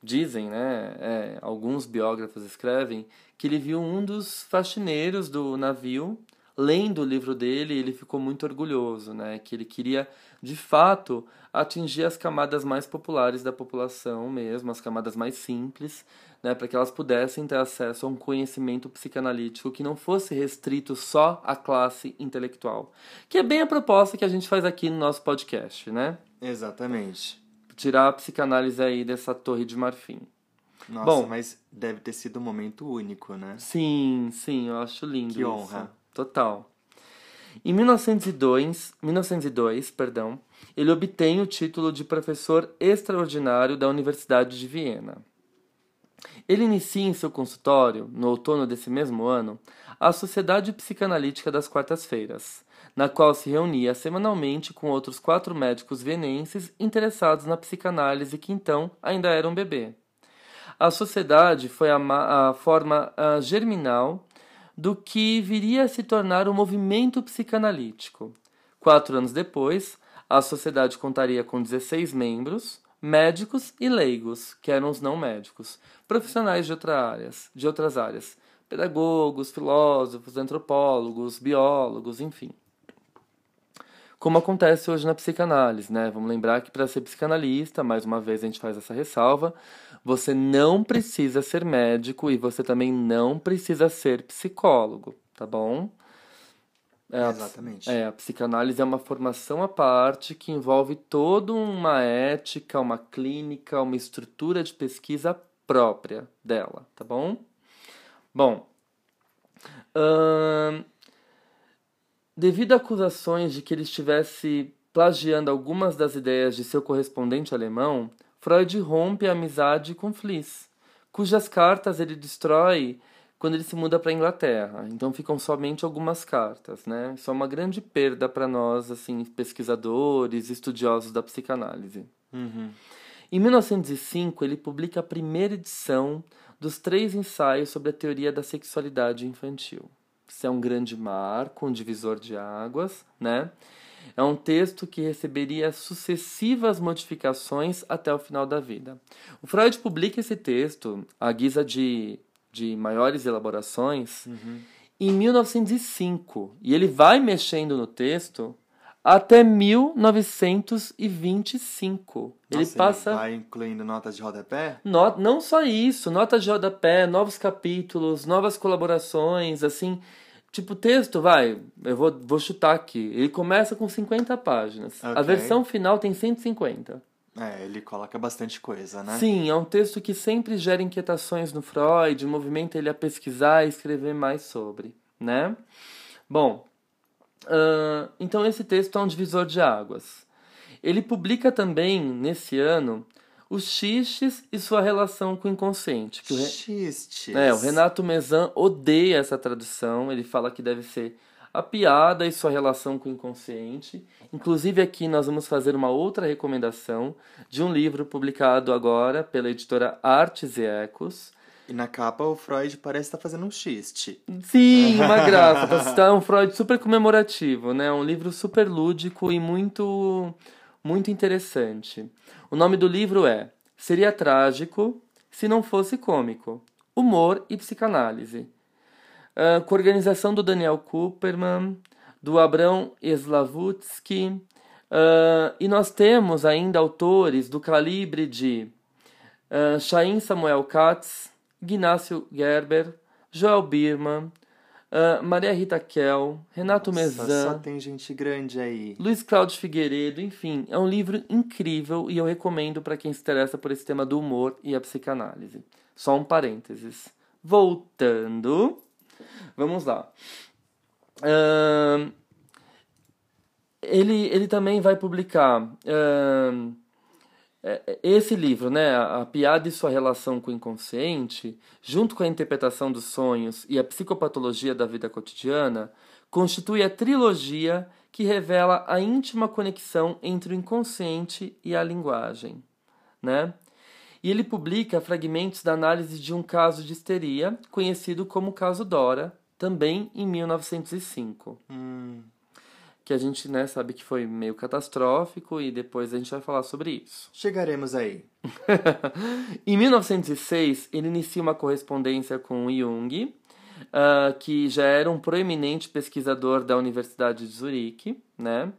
dizem, né, é, alguns biógrafos escrevem que ele viu um dos faxineiros do navio lendo o livro dele, ele ficou muito orgulhoso, né? Que ele queria, de fato, atingir as camadas mais populares da população mesmo, as camadas mais simples, né? Para que elas pudessem ter acesso a um conhecimento psicanalítico que não fosse restrito só à classe intelectual. Que é bem a proposta que a gente faz aqui no nosso podcast, né? Exatamente. Tirar a psicanálise aí dessa torre de marfim. Nossa, Bom. mas deve ter sido um momento único, né? Sim, sim, eu acho lindo Que isso. Total. Em 1902, 1902, perdão, ele obtém o título de professor extraordinário da Universidade de Viena. Ele inicia em seu consultório, no outono desse mesmo ano, a Sociedade Psicanalítica das Quartas-Feiras, na qual se reunia semanalmente com outros quatro médicos vienenses interessados na psicanálise que então ainda era um bebê. A sociedade foi a, a forma ah, germinal do que viria a se tornar o movimento psicanalítico. Quatro anos depois, a sociedade contaria com 16 membros, médicos e leigos, que eram os não médicos, profissionais de, outra áreas, de outras áreas, pedagogos, filósofos, antropólogos, biólogos, enfim. Como acontece hoje na psicanálise, né? Vamos lembrar que para ser psicanalista, mais uma vez a gente faz essa ressalva, você não precisa ser médico e você também não precisa ser psicólogo, tá bom? É, a Exatamente. É, a psicanálise é uma formação à parte que envolve toda uma ética, uma clínica, uma estrutura de pesquisa própria dela, tá bom? Bom, ahn, devido a acusações de que ele estivesse plagiando algumas das ideias de seu correspondente alemão, Freud rompe a amizade com Fliss, cujas cartas ele destrói quando ele se muda para a Inglaterra. Então ficam somente algumas cartas, né? Isso é uma grande perda para nós, assim, pesquisadores, estudiosos da psicanálise. Uhum. Em 1905, ele publica a primeira edição dos três ensaios sobre a teoria da sexualidade infantil. Isso é um grande marco, um divisor de águas, né? É um texto que receberia sucessivas modificações até o final da vida. O Freud publica esse texto, à guisa de, de maiores elaborações, em 1905. E ele vai mexendo no texto até 1925. ele Nossa, passa. vai incluindo notas de rodapé? No- não só isso, notas de rodapé, novos capítulos, novas colaborações, assim. Tipo, texto, vai, eu vou, vou chutar aqui. Ele começa com 50 páginas. A Ok. versão final tem 150. É, ele coloca bastante coisa, né? Sim, é um texto que sempre gera inquietações no Freud, movimenta ele a pesquisar e escrever mais sobre, né? Bom, ahn, então esse texto é um divisor de águas. Ele publica também, nesse ano, os xistes e sua relação com o inconsciente. Que o Re- Xistes. é, o Renato Mezan odeia essa tradução. Ele fala que deve ser a piada e sua relação com o inconsciente. Inclusive, aqui nós vamos fazer uma outra recomendação de um livro publicado agora pela editora Artes e Ecos. E na capa o Freud parece estar fazendo um xiste. Sim, uma graça. Tá um Freud super comemorativo, né? Um livro super lúdico e muito, muito interessante. O nome do livro é Seria Trágico se não fosse cômico. Humor e psicanálise. Ah, com organização do Daniel Cooperman, do Abrão Slavutsky. ah, e nós temos ainda autores do calibre de uh, Chaim Samuel Katz, Ignácio Gerber, Joel Birman, uh, Maria Rita Kell, Renato Nossa, Mezan, Só tem gente grande aí. Luiz Cláudio Figueiredo, enfim, é um livro incrível e eu recomendo para quem se interessa por esse tema do humor e a psicanálise. Só um parênteses. Voltando, vamos lá. Ahn, ele, ele também vai publicar é, esse livro, né, a, a piada e sua relação com o inconsciente, junto com a interpretação dos sonhos e a psicopatologia da vida cotidiana, constitui a trilogia que revela a íntima conexão entre o inconsciente e a linguagem, né? E ele publica fragmentos da análise de um caso de histeria, conhecido como caso Dora, também em 1905 Hum, que a gente né, sabe que foi meio catastrófico e depois a gente vai falar sobre isso. chegaremos aí. em 1906, ele inicia uma correspondência com Jung, uh, que já era um proeminente pesquisador da Universidade de Zurique, né?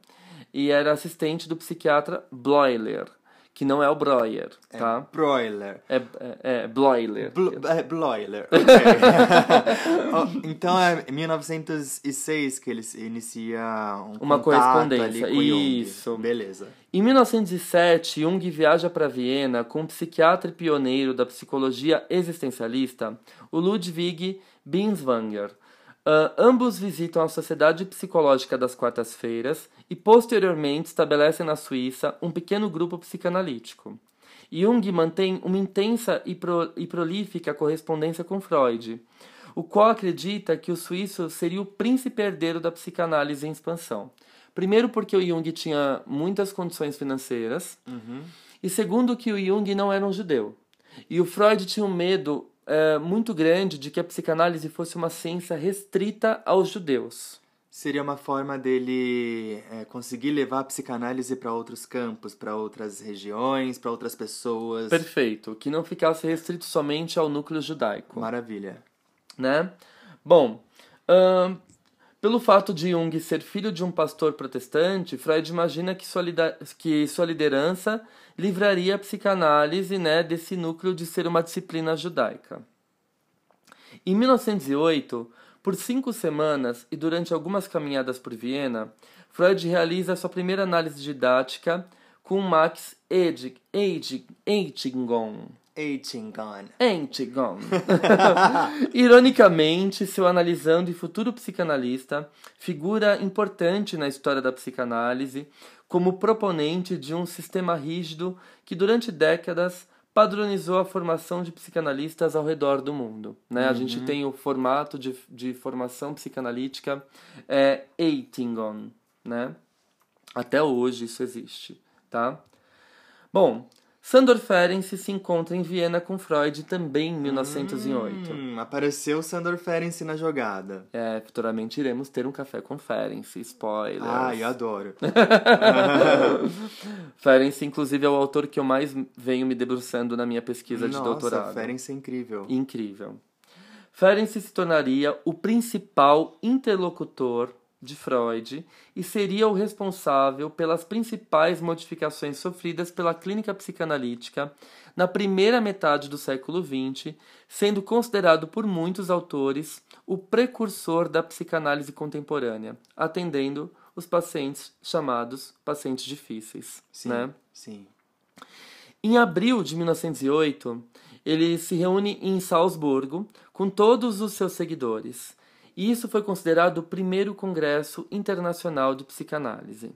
E era assistente do psiquiatra Bloiler, que não é o Breuer, tá? É broiler. É, é, é Bloiler. Bl é broiler, ok. então é 1906 que eles inicia um Uma correspondência, isso. Jung. Beleza. Em 1907, Jung viaja para Viena com o psiquiatra pioneiro da psicologia existencialista, o Ludwig Binswanger. Uh, ambos visitam a Sociedade Psicológica das Quartas-Feiras e, posteriormente, estabelecem na Suíça um pequeno grupo psicanalítico. Jung mantém uma intensa e, pro, e prolífica correspondência com Freud, o qual acredita que o suíço seria o príncipe herdeiro da psicanálise em expansão. Primeiro, porque o Jung tinha muitas condições financeiras, uhum. e segundo, que o Jung não era um judeu. E o Freud tinha um medo é, muito grande de que a psicanálise fosse uma ciência restrita aos judeus. Seria uma forma dele é, conseguir levar a psicanálise para outros campos, para outras regiões, para outras pessoas. Perfeito, que não ficasse restrito somente ao núcleo judaico. Maravilha. Né? Bom, pelo fato de Jung ser filho de um pastor protestante, Freud imagina que sua, que sua liderança livraria a psicanálise né, desse núcleo de ser uma disciplina judaica. Em 1908, por cinco semanas e durante algumas caminhadas por Viena, Freud realiza sua primeira análise didática com Max Eitingon. Eitingon. Eitingon. Ironicamente, seu analisando e futuro psicanalista, figura importante na história da psicanálise como proponente de um sistema rígido que durante décadas padronizou a formação de psicanalistas ao redor do mundo. Né? Uhum. A gente tem o formato de, de formação psicanalítica é, Eitingon. Né? Até hoje isso existe. Tá? Bom, Sandor Ferenczi se encontra em Viena com Freud também em 1908. Hum, apareceu Sandor Ferenczi na jogada. É, futuramente iremos ter um café com Ferenczi, spoiler. Ah, eu adoro. Ferenczi, inclusive, é o autor que eu mais venho me debruçando na minha pesquisa Nossa, de doutorado. Nossa, Ferenczi é incrível. Incrível. Ferenczi se tornaria o principal interlocutor de Freud e seria o responsável pelas principais modificações sofridas pela clínica psicanalítica na primeira metade do século XX, sendo considerado por muitos autores o precursor da psicanálise contemporânea, atendendo os pacientes chamados pacientes difíceis. Sim, né? sim. Em abril de 1908, ele se reúne em Salzburgo com todos os seus seguidores e isso foi considerado o primeiro Congresso Internacional de Psicanálise.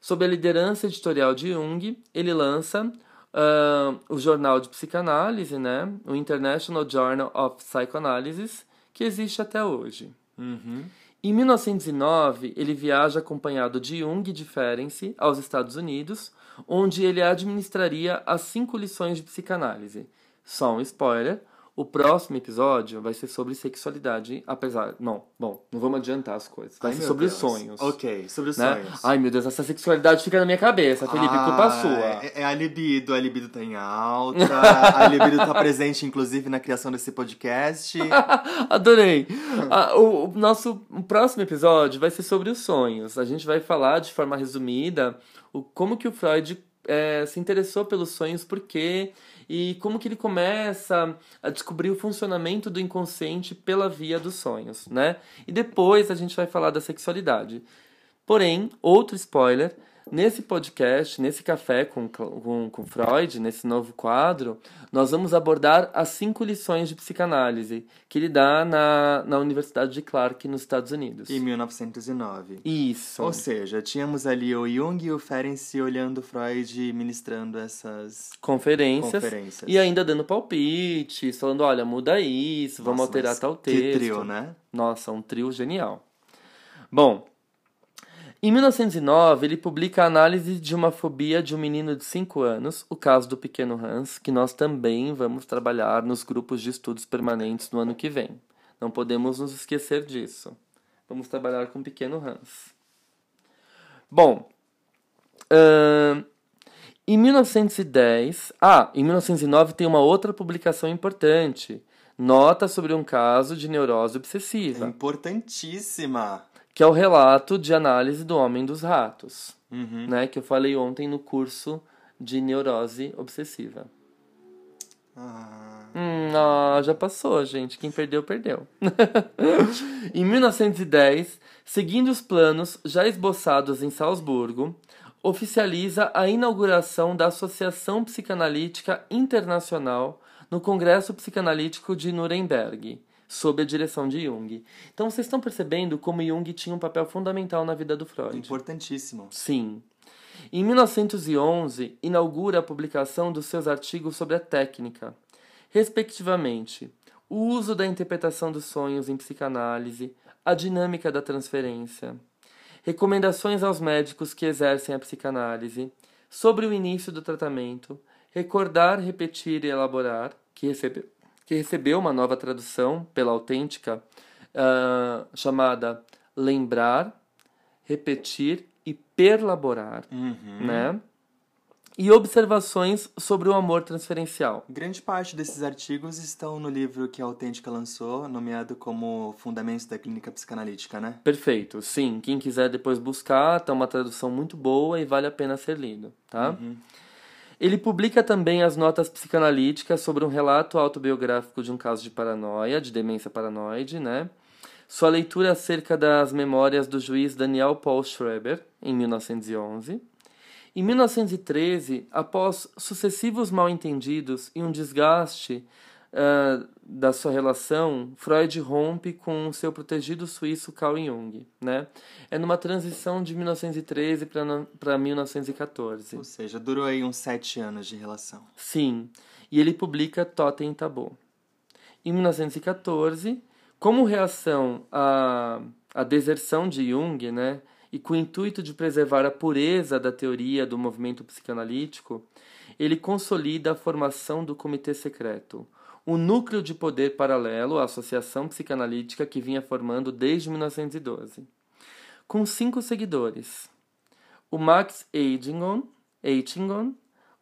Sob a liderança editorial de Jung, ele lança uh, o Jornal de Psicanálise, né? o International Journal of Psychoanalysis, que existe até hoje. Uhum. Em 1909, ele viaja acompanhado de Jung e de Ferenczi aos Estados Unidos, onde ele administraria as cinco lições de psicanálise. Só um spoiler, o próximo episódio vai ser sobre sexualidade, apesar. Não, bom, não vamos adiantar as coisas. Vai Ai, ser sobre Deus. sonhos. Ok, sobre os né? sonhos. Ai, meu Deus, essa sexualidade fica na minha cabeça, Felipe, Ah, culpa sua. É, é a libido, a libido tá em alta. a libido tá presente, inclusive, na criação desse podcast. Adorei! Ah, o, o nosso o próximo episódio vai ser sobre os sonhos. A gente vai falar de forma resumida o, como que o Freud é, se interessou pelos sonhos, por quê, e como que ele começa a descobrir o funcionamento do inconsciente pela via dos sonhos, né? E depois a gente vai falar da sexualidade. Porém, outro spoiler, nesse podcast, nesse café com, com, com Freud, nesse novo quadro, nós vamos abordar as cinco lições de psicanálise que ele dá na, na Universidade de Clark, nos Estados Unidos. Em 1909. Isso. Ou seja, tínhamos ali o Jung e o Ferenczi olhando Freud ministrando essas conferências, conferências. e ainda dando palpites, falando, olha, muda isso, vamos Nossa, alterar mas tal que texto. trio, né? Nossa, um trio genial. Bom, em 1909, ele publica a análise de uma fobia de um menino de 5 anos, o caso do pequeno Hans, que nós também vamos trabalhar nos grupos de estudos permanentes no ano que vem. Não podemos nos esquecer disso. Vamos trabalhar com o pequeno Hans. Bom, ahn, em 1910, ah, em 1909 tem uma outra publicação importante Nota sobre um caso de neurose obsessiva, importantíssima. Que é o relato de análise do homem dos ratos, Uhum. né? Que eu falei ontem no curso de neurose obsessiva. Ah, Hum, ah, já passou, gente. Quem perdeu, perdeu. em 1910, seguindo os planos já esboçados em Salzburgo, oficializa a inauguração da Associação Psicanalítica Internacional no Congresso Psicanalítico de Nuremberg, sob a direção de Jung. Então, vocês estão percebendo como Jung tinha um papel fundamental na vida do Freud. importantíssimo. Sim. Em 1911, inaugura a publicação dos seus artigos sobre a técnica, respectivamente, o uso da interpretação dos sonhos em psicanálise, a dinâmica da transferência, recomendações aos médicos que exercem a psicanálise, sobre o início do tratamento, recordar, repetir e elaborar, que recebeu, que recebeu uma nova tradução pela autêntica, ah, chamada Lembrar, Repetir e Perlaborar, Uhum. né? E observações sobre o amor transferencial. Grande parte desses artigos estão no livro que a Autêntica lançou, nomeado como Fundamentos da Clínica Psicanalítica, né? Perfeito, sim. Quem quiser depois buscar, tá uma tradução muito boa e vale a pena ser lido, tá? Ele publica também as notas psicanalíticas sobre um relato autobiográfico de um caso de paranoia, de demência paranoide, né? Sua leitura acerca das memórias do juiz Daniel Paul Schreber, em 1911. Em 1913, após sucessivos mal-entendidos e um desgaste ah, da sua relação, Freud rompe com seu protegido suíço Carl Jung. Né? É numa transição de 1913 para 1914. Ou seja, durou aí uns sete anos de relação. Sim, e ele publica Totem Tabô. Em 1914, como reação à, à deserção de Jung, né, e com o intuito de preservar a pureza da teoria do movimento psicanalítico, ele consolida a formação do Comitê Secreto, um núcleo de poder paralelo à Associação Psicanalítica que vinha formando desde 1912, com cinco seguidores: o Max Eitingon, Eitingon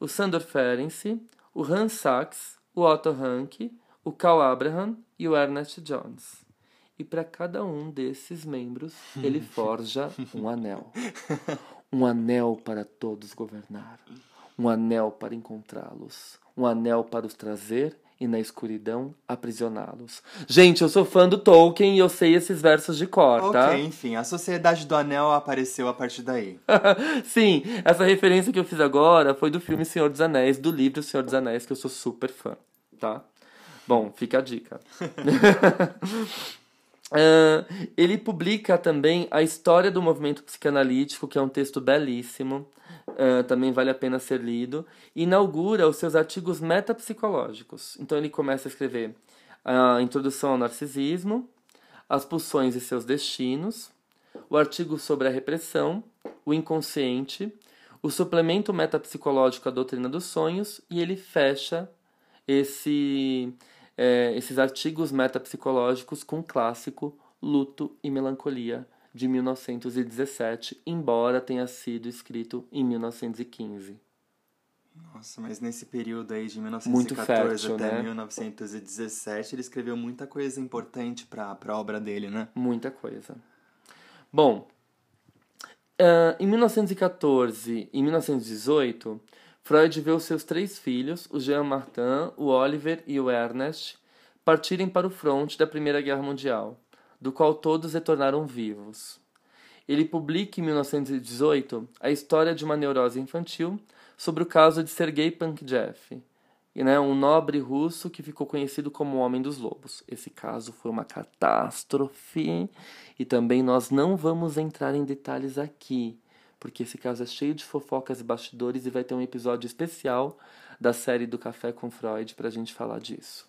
o Sandor Ferenczi, o Hans Sachs, o Otto Rank, o Carl Abraham e o Ernest Jones. E para cada um desses membros, ele forja um anel. Um anel para todos governar. Um anel para encontrá-los. Um anel para os trazer e na escuridão aprisioná-los. Gente, eu sou fã do Tolkien e eu sei esses versos de cor, tá? Ok, enfim, a Sociedade do Anel apareceu a partir daí. Sim, essa referência que eu fiz agora foi do filme Senhor dos Anéis, do livro Senhor dos Anéis, que eu sou super fã, tá? Bom, fica a dica. Ah, ele publica também a História do Movimento Psicanalítico, que é um texto belíssimo, ah, também vale a pena ser lido, e inaugura os seus artigos metapsicológicos. Então ele começa a escrever a Introdução ao Narcisismo, As Pulsões e Seus Destinos, o artigo sobre a repressão, o inconsciente, o suplemento metapsicológico à doutrina dos sonhos, e ele fecha esse, é, esses artigos metapsicológicos com o clássico Luto e Melancolia, de 1917, embora tenha sido escrito em 1915. Nossa, mas nesse período aí de Muito 1914 fértil, até né? 1917, ele escreveu muita coisa importante pra, pra obra dele, né? Muita coisa. Bom, ah, em 1914 e 1918, Freud vê os seus três filhos, o Jean Martin, o Oliver e o Ernest, partirem para o fronte da Primeira Guerra Mundial, do qual todos retornaram vivos. Ele publica em 1918 a história de uma neurose infantil sobre o caso de Sergei Pankjev, né, um nobre russo que ficou conhecido como o Homem dos Lobos. Esse caso foi uma catástrofe e também nós não vamos entrar em detalhes aqui, porque esse caso é cheio de fofocas e bastidores e vai ter um episódio especial da série do Café com Freud pra gente falar disso.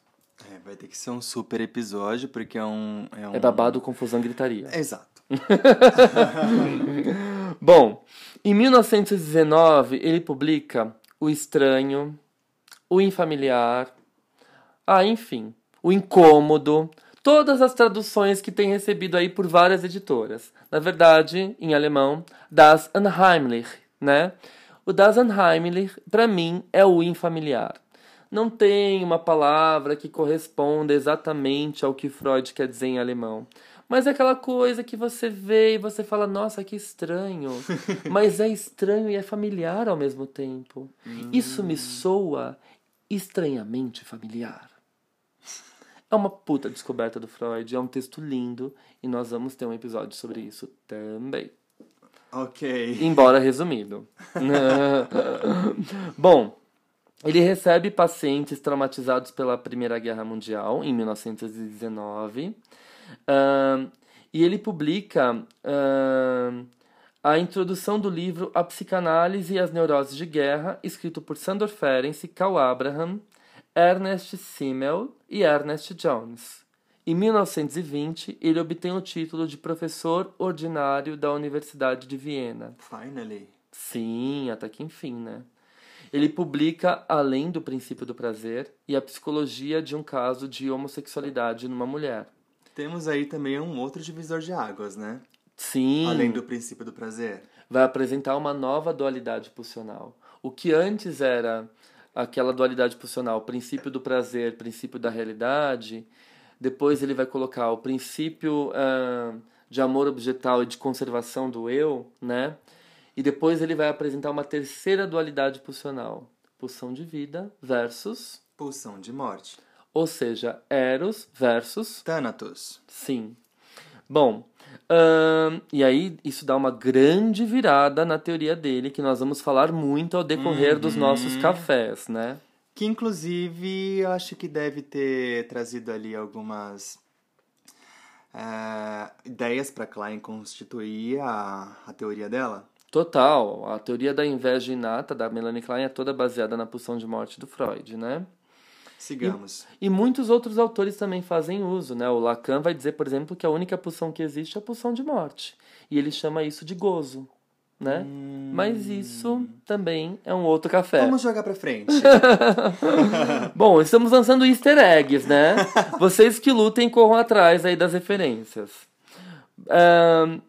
É, vai ter que ser um super episódio, porque é um... É, um... É babado, confusão, gritaria. Exato. Bom, em 1919 ele publica O Estranho, O Infamiliar, ah, enfim, O Incômodo, todas as traduções que tem recebido aí por várias editoras. Na verdade, em alemão, Das Unheimlich, né? O Das Unheimlich, para mim, é o Infamiliar. não tem uma palavra que corresponda exatamente ao que Freud quer dizer em alemão. Mas é aquela coisa que você vê e você fala, nossa, que estranho. Mas é estranho e é familiar ao mesmo tempo. Hum. Isso me soa estranhamente familiar. É uma puta descoberta do Freud, é um texto lindo e nós vamos ter um episódio sobre isso também. Ok. Embora resumido. Bom, ele recebe pacientes traumatizados pela Primeira Guerra Mundial em 1919 uh, e ele publica uh, a introdução do livro A Psicanálise e as Neuroses de Guerra, escrito por Sandor Ferencz, Carl Abraham, Ernest Simmel e Ernest Jones. Em 1920, ele obtém o título de professor ordinário da Universidade de Viena. Finally. Sim, até que enfim, né? Ele publica Além do Princípio do Prazer e a Psicologia de um Caso de Homossexualidade numa Mulher. Temos aí também um outro divisor de águas, né? Sim. Além do princípio do prazer. Vai apresentar uma nova dualidade pulsional. O que antes era aquela dualidade pulsional, princípio do prazer, princípio da realidade, depois ele vai colocar o princípio uh, de amor objetal e de conservação do eu, né? E depois ele vai apresentar uma terceira dualidade pulsional: pulsão de vida versus pulsão de morte. Ou seja, Eros versus Thanatos. Sim. Bom, uh, e aí isso dá uma grande virada na teoria dele, que nós vamos falar muito ao decorrer uhum. dos nossos cafés, né? Que inclusive eu acho que deve ter trazido ali algumas é, ideias para Klein constituir a, a teoria dela. Total. A teoria da inveja inata da Melanie Klein é toda baseada na pulsão de morte do Freud, né? Sigamos. E, e, muitos outros autores também fazem uso, né? O Lacan vai dizer, por exemplo, que a única pulsão que existe é a pulsão de morte. E ele chama isso de gozo, né? Hum... Mas isso também é um outro café. Vamos jogar pra frente. Bom, estamos lançando easter eggs, né? Vocês que lutem corram atrás aí das referências. Um,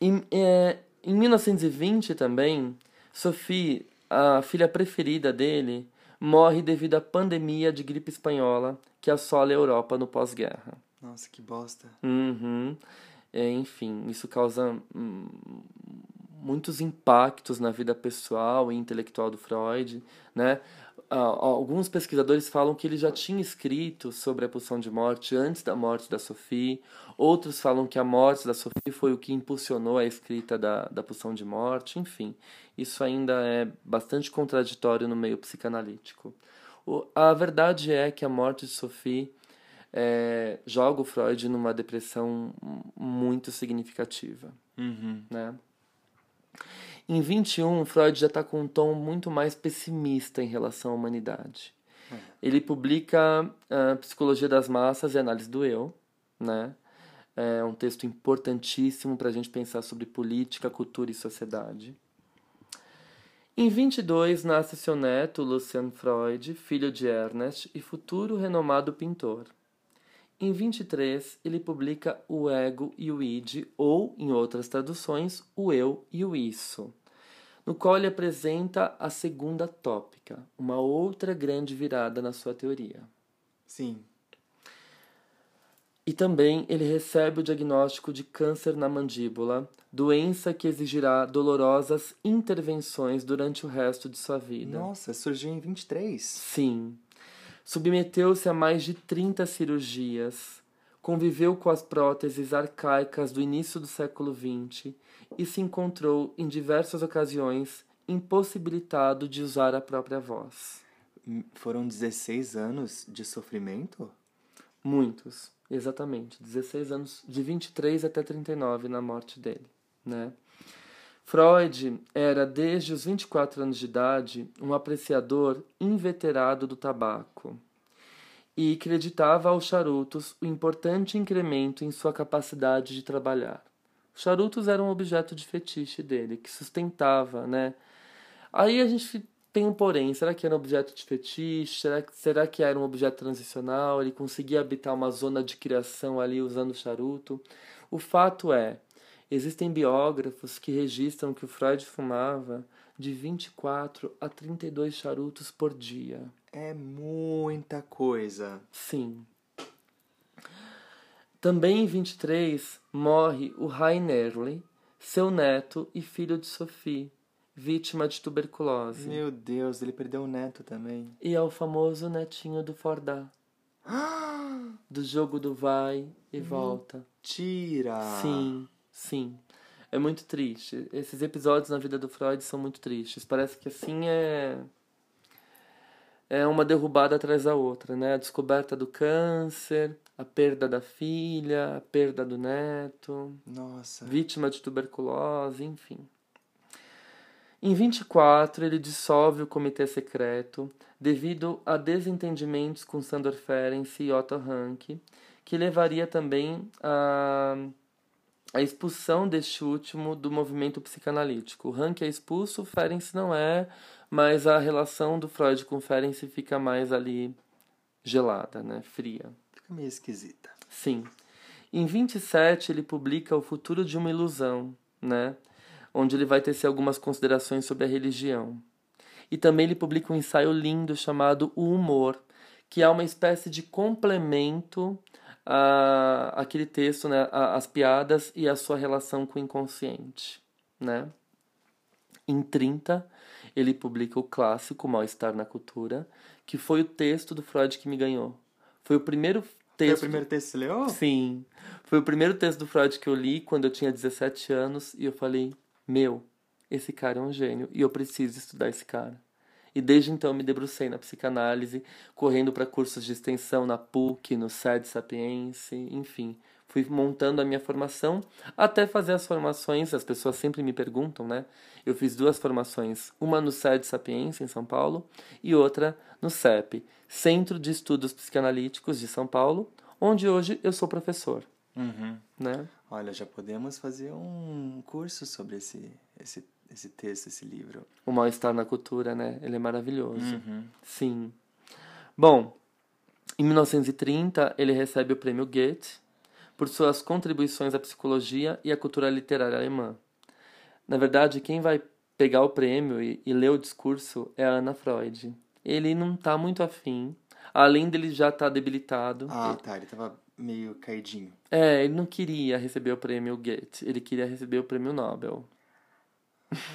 em, é, em 1920 também, Sophie, a filha preferida dele, morre devido à pandemia de gripe espanhola que assola a Europa no pós-guerra. Nossa, que bosta. Uhum. É, enfim, isso causa hum, muitos impactos na vida pessoal e intelectual do Freud, né? Alguns pesquisadores falam que ele já tinha escrito sobre a pulsão de morte antes da morte da Sophie. Outros falam que a morte da Sophie foi o que impulsionou a escrita da, da pulsão de morte. Enfim, isso ainda é bastante contraditório no meio psicanalítico. O, a verdade é que a morte de Sophie é, joga o Freud numa depressão muito significativa. Uhum. Né? Em 21, Freud já está com um tom muito mais pessimista em relação à humanidade. É. Ele publica a ah, Psicologia das Massas e Análise do Eu, né? É um texto importantíssimo para a gente pensar sobre política, cultura e sociedade. Em 22, nasce seu neto, Lucian Freud, filho de Ernest e futuro renomado pintor. Em 23, ele publica O Ego e o Id, ou, em outras traduções, O Eu e o Isso, no qual ele apresenta a segunda tópica, uma outra grande virada na sua teoria. Sim. E também ele recebe o diagnóstico de câncer na mandíbula, doença que exigirá dolorosas intervenções durante o resto de sua vida. Nossa, surgiu em 23. Sim. Submeteu-se a mais de 30 cirurgias, conviveu com as próteses arcaicas do início do século XX e se encontrou, em diversas ocasiões, impossibilitado de usar a própria voz. Hum, foram 16 anos de sofrimento? Muitos, exatamente. 16 anos, de 23 até 39 na morte dele, né? Freud era, desde os 24 anos de idade, um apreciador inveterado do tabaco e acreditava aos charutos o importante incremento em sua capacidade de trabalhar. Os charutos eram um objeto de fetiche dele, que sustentava, né? Aí a gente tem um porém, será que era um objeto de fetiche? Será, será que era um objeto transicional? Ele conseguia habitar uma zona de criação ali usando o charuto? O fato é, Existem biógrafos que registram que o Freud fumava de 24 a 32 charutos por dia. É muita coisa. Sim. Também em 23 morre o Rainerli, seu neto e filho de Sophie, vítima de tuberculose. Meu Deus, ele perdeu o neto também. E é o famoso netinho do Fordá. do jogo do vai e volta. Tira! Sim, sim. É muito triste. Esses episódios na vida do Freud são muito tristes. Parece que assim é. É uma derrubada atrás da outra, né? A descoberta do câncer, a perda da filha, a perda do neto, Nossa. vítima de tuberculose, enfim. Em 24, ele dissolve o comitê secreto devido a desentendimentos com Sandor Ferenc e Otto Rank, que levaria também a, a expulsão deste último do movimento psicanalítico. O Rank é expulso, o Ferenc não é, mas a relação do Freud com Ferenc fica mais ali gelada, né, fria. Fica meio esquisita. Sim. Em 27, ele publica O Futuro de uma Ilusão, né? onde ele vai tecer algumas considerações sobre a religião. E também ele publica um ensaio lindo chamado O Humor, que é uma espécie de complemento a aquele texto, né, as piadas e a sua relação com o inconsciente, né? Em 30, ele publica o clássico Mal-Estar na Cultura, que foi o texto do Freud que me ganhou. Foi o primeiro texto. Foi o primeiro texto que você leu? Sim. Foi o primeiro texto do Freud que eu li quando eu tinha 17 anos e eu falei: Meu, esse cara é um gênio e eu preciso estudar esse cara. E desde então me debrucei na psicanálise, correndo para cursos de extensão na PUC, no SED Sapiense, enfim. Fui montando a minha formação até fazer as formações, as pessoas sempre me perguntam, né? Eu fiz duas formações, uma no SED Sapiense, em São Paulo, e outra no CEP, Centro de Estudos Psicanalíticos de São Paulo, onde hoje eu sou professor, Uhum. né? Olha, já podemos fazer um curso sobre esse, esse, esse texto, esse livro. O mal-estar na cultura, né? Ele é maravilhoso. Uhum. Sim. Bom, em 1930 ele recebe o prêmio Goethe por suas contribuições à psicologia e à cultura literária alemã. Na verdade, quem vai pegar o prêmio e, e ler o discurso é a Ana Freud. Ele não tá muito afim, além dele já estar tá debilitado. Ah, tá. Ele tava meio caidinho. É, ele não queria receber o prêmio Goethe, ele queria receber o prêmio Nobel.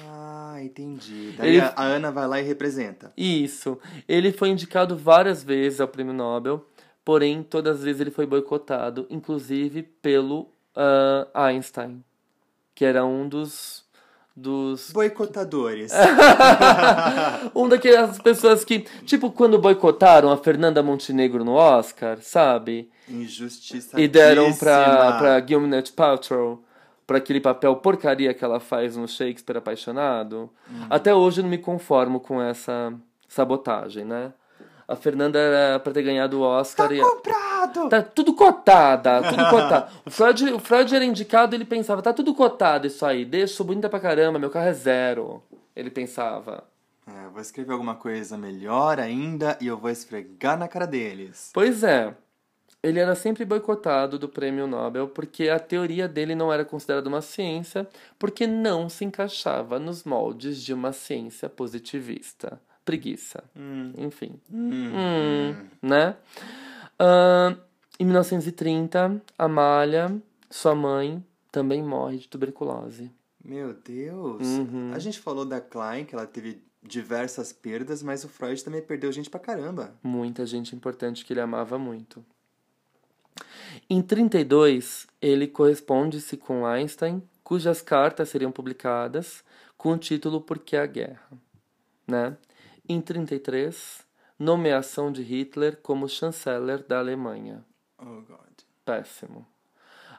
Ah, entendi. Daí Ele- a Ana vai lá e representa. Isso. Ele foi indicado várias vezes ao prêmio Nobel, porém, todas as vezes ele foi boicotado, inclusive pelo ah, Einstein, que era um dos. Dos Boicotadores. um daquelas pessoas que. Tipo, quando boicotaram a Fernanda Montenegro no Oscar, sabe? Injustiça. E deram pra, pra Gwyneth Paltrow, pra aquele papel porcaria que ela faz no Shakespeare Apaixonado. Até hoje eu não me conformo com essa sabotagem, né? A Fernanda era pra ter ganhado o Oscar Tá e... comprado! Tá tudo cotada, tudo cotado. O Freud, o Freud era indicado ele pensava, tá tudo cotado isso aí, deixa, sou bonita pra caramba, meu carro é zero. Ele pensava. É, vou escrever alguma coisa melhor ainda e eu vou esfregar na cara deles. Pois é, ele era sempre boicotado do prêmio Nobel porque a teoria dele não era considerada uma ciência, porque não se encaixava nos moldes de uma ciência positivista. Preguiça. Enfim. Hum, né? Ahn, em 1930, Amália, sua mãe, também morre de tuberculose. Meu Deus. Uhum. A gente falou da Klein, que ela teve diversas perdas, mas o Freud também perdeu gente pra caramba. Muita gente importante que ele amava muito. Em 32, ele corresponde-se com Einstein, cujas cartas seriam publicadas com o título Por que a Guerra? Né? Em 33, nomeação de Hitler como chanceler da Alemanha. Oh, God. Péssimo.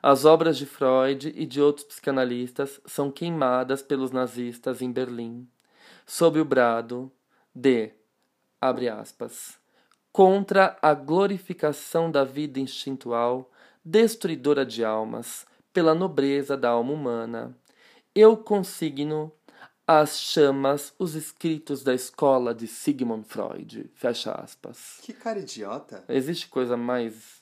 As obras de Freud e de outros psicanalistas são queimadas pelos nazistas em Berlim, sob o brado de, abre aspas, contra a glorificação da vida instintual, destruidora de almas, pela nobreza da alma humana. Eu consigno às chamas os escritos da escola de Sigmund Freud. Fecha aspas. Que cara idiota. Existe coisa mais,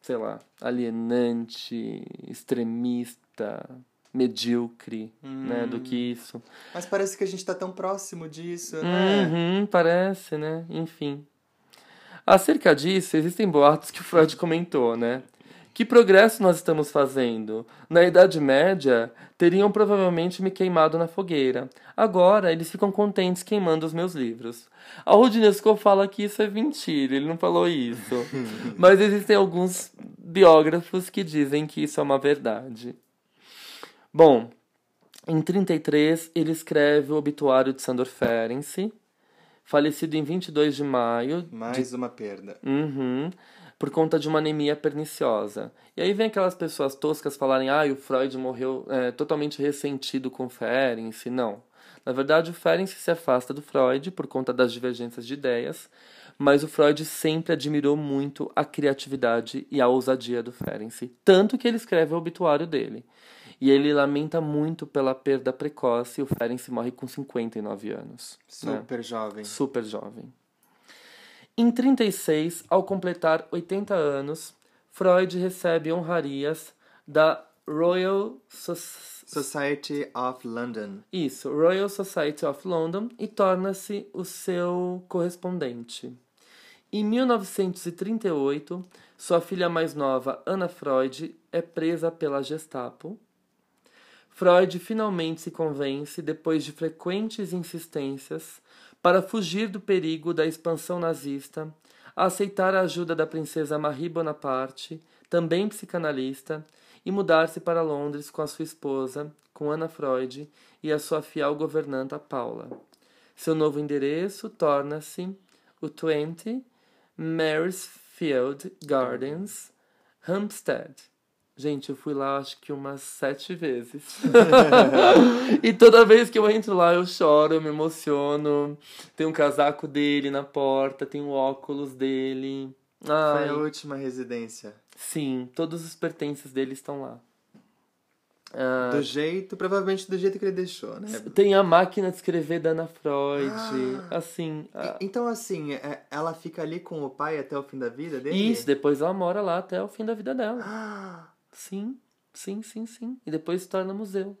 sei lá, alienante, extremista, medíocre, né, do que isso. Mas parece que a gente tá tão próximo disso, né? Uhum, parece, né? Enfim. Acerca disso, existem boatos que o Freud comentou, né? Que progresso nós estamos fazendo? Na Idade Média, teriam provavelmente me queimado na fogueira. Agora, eles ficam contentes queimando os meus livros. A Rudinesco fala que isso é mentira, ele não falou isso. Mas existem alguns biógrafos que dizem que isso é uma verdade. Bom, em 33, ele escreve o obituário de Sandor Ferenczi, falecido em 22 de maio. Mais de... uma perda. Uhum por conta de uma anemia perniciosa. E aí vem aquelas pessoas toscas falarem, ah, o Freud morreu é, totalmente ressentido com Ferenczi. Não. Na verdade, o Ferenczi se afasta do Freud por conta das divergências de ideias, mas o Freud sempre admirou muito a criatividade e a ousadia do Ferenczi, tanto que ele escreve o obituário dele. E ele lamenta muito pela perda precoce, e o Ferenczi morre com 59 anos. Né? Super né? jovem. Super jovem. Em 36, ao completar 80 anos, Freud recebe honrarias da Royal so Society of London. Isso, Royal Society of London e torna-se o seu correspondente. Em 1938, sua filha mais nova, Anna Freud, é presa pela Gestapo. Freud finalmente se convence, depois de frequentes insistências, para fugir do perigo da expansão nazista, a aceitar a ajuda da princesa Marie Bonaparte, também psicanalista, e mudar-se para Londres com a sua esposa, com Anna Freud, e a sua fiel governanta Paula. Seu novo endereço torna-se o 20 Maresfield Gardens, Hampstead. Gente, eu fui lá acho que umas sete vezes. e toda vez que eu entro lá eu choro, eu me emociono. Tem um casaco dele na porta, tem o óculos dele. Ai. Foi a última residência. Sim, todos os pertences dele estão lá. Ah, do jeito, provavelmente do jeito que ele deixou, né? Tem a máquina de escrever da Ana Freud, ah, assim. A... Então, assim, é, ela fica ali com o pai até o fim da vida dele? Isso, depois ela mora lá até o fim da vida dela. Ah. Sim, sim, sim, sim. E depois se torna museu.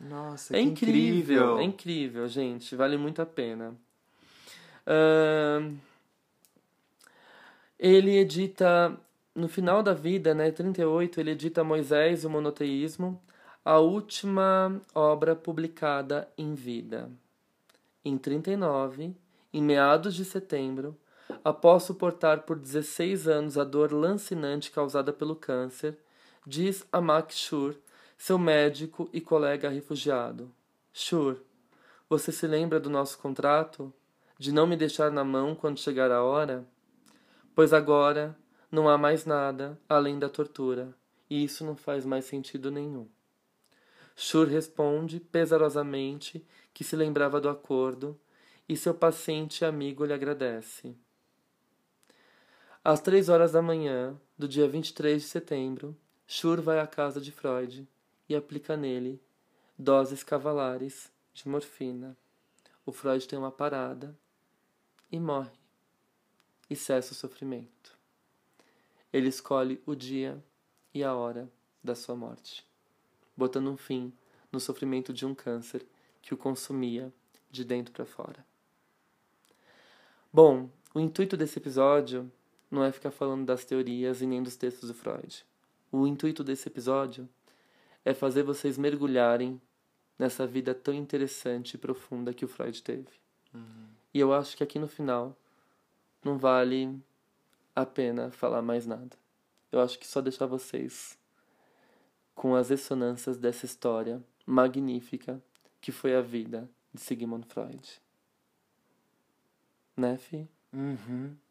Nossa, é incrível, incrível. É incrível, gente. Vale muito a pena. Uh, ele edita, no final da vida, né, 38, ele edita Moisés e o Monoteísmo, a última obra publicada em vida. Em 39, em meados de setembro, após suportar por 16 anos a dor lancinante causada pelo câncer, diz a Max Schur, seu médico e colega refugiado. Schur, você se lembra do nosso contrato? De não me deixar na mão quando chegar a hora? Pois agora não há mais nada além da tortura, e isso não faz mais sentido nenhum. Schur responde pesarosamente que se lembrava do acordo e seu paciente amigo lhe agradece. Às três horas da manhã do dia 23 de setembro, Schur vai à casa de Freud e aplica nele doses cavalares de morfina. O Freud tem uma parada e morre. E cessa o sofrimento. Ele escolhe o dia e a hora da sua morte, botando um fim no sofrimento de um câncer que o consumia de dentro para fora. Bom, o intuito desse episódio não é ficar falando das teorias e nem dos textos do Freud. O intuito desse episódio é fazer vocês mergulharem nessa vida tão interessante e profunda que o Freud teve. Uhum. E eu acho que aqui no final não vale a pena falar mais nada. Eu acho que só deixar vocês com as ressonâncias dessa história magnífica que foi a vida de Sigmund Freud. Né, Fi? Uhum.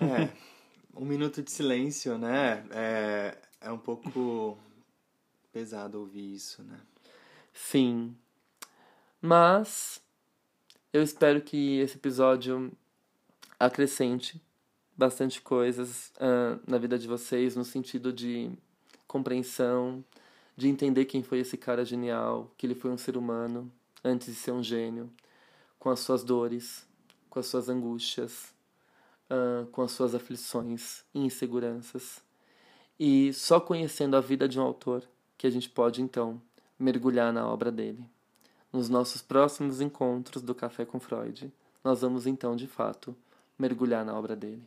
É. um minuto de silêncio, né? É, é um pouco pesado ouvir isso, né? Sim. Mas eu espero que esse episódio acrescente bastante coisas uh, na vida de vocês, no sentido de compreensão, de entender quem foi esse cara genial, que ele foi um ser humano antes de ser um gênio, com as suas dores, com as suas angústias, uh, com as suas aflições e inseguranças. E só conhecendo a vida de um autor que a gente pode então mergulhar na obra dele. Nos nossos próximos encontros do Café com Freud, nós vamos então, de fato, mergulhar na obra dele.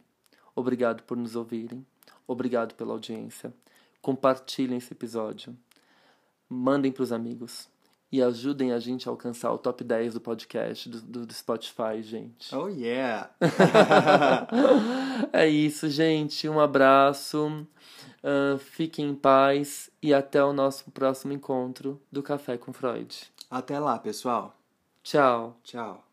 Obrigado por nos ouvirem. Obrigado pela audiência. Compartilhem esse episódio. Mandem para os amigos. E ajudem a gente a alcançar o top 10 do podcast do, do Spotify, gente. Oh, yeah! é isso, gente. Um abraço. Uh, fiquem em paz e até o nosso próximo encontro do Café com Freud. Até lá, pessoal. Tchau. Tchau.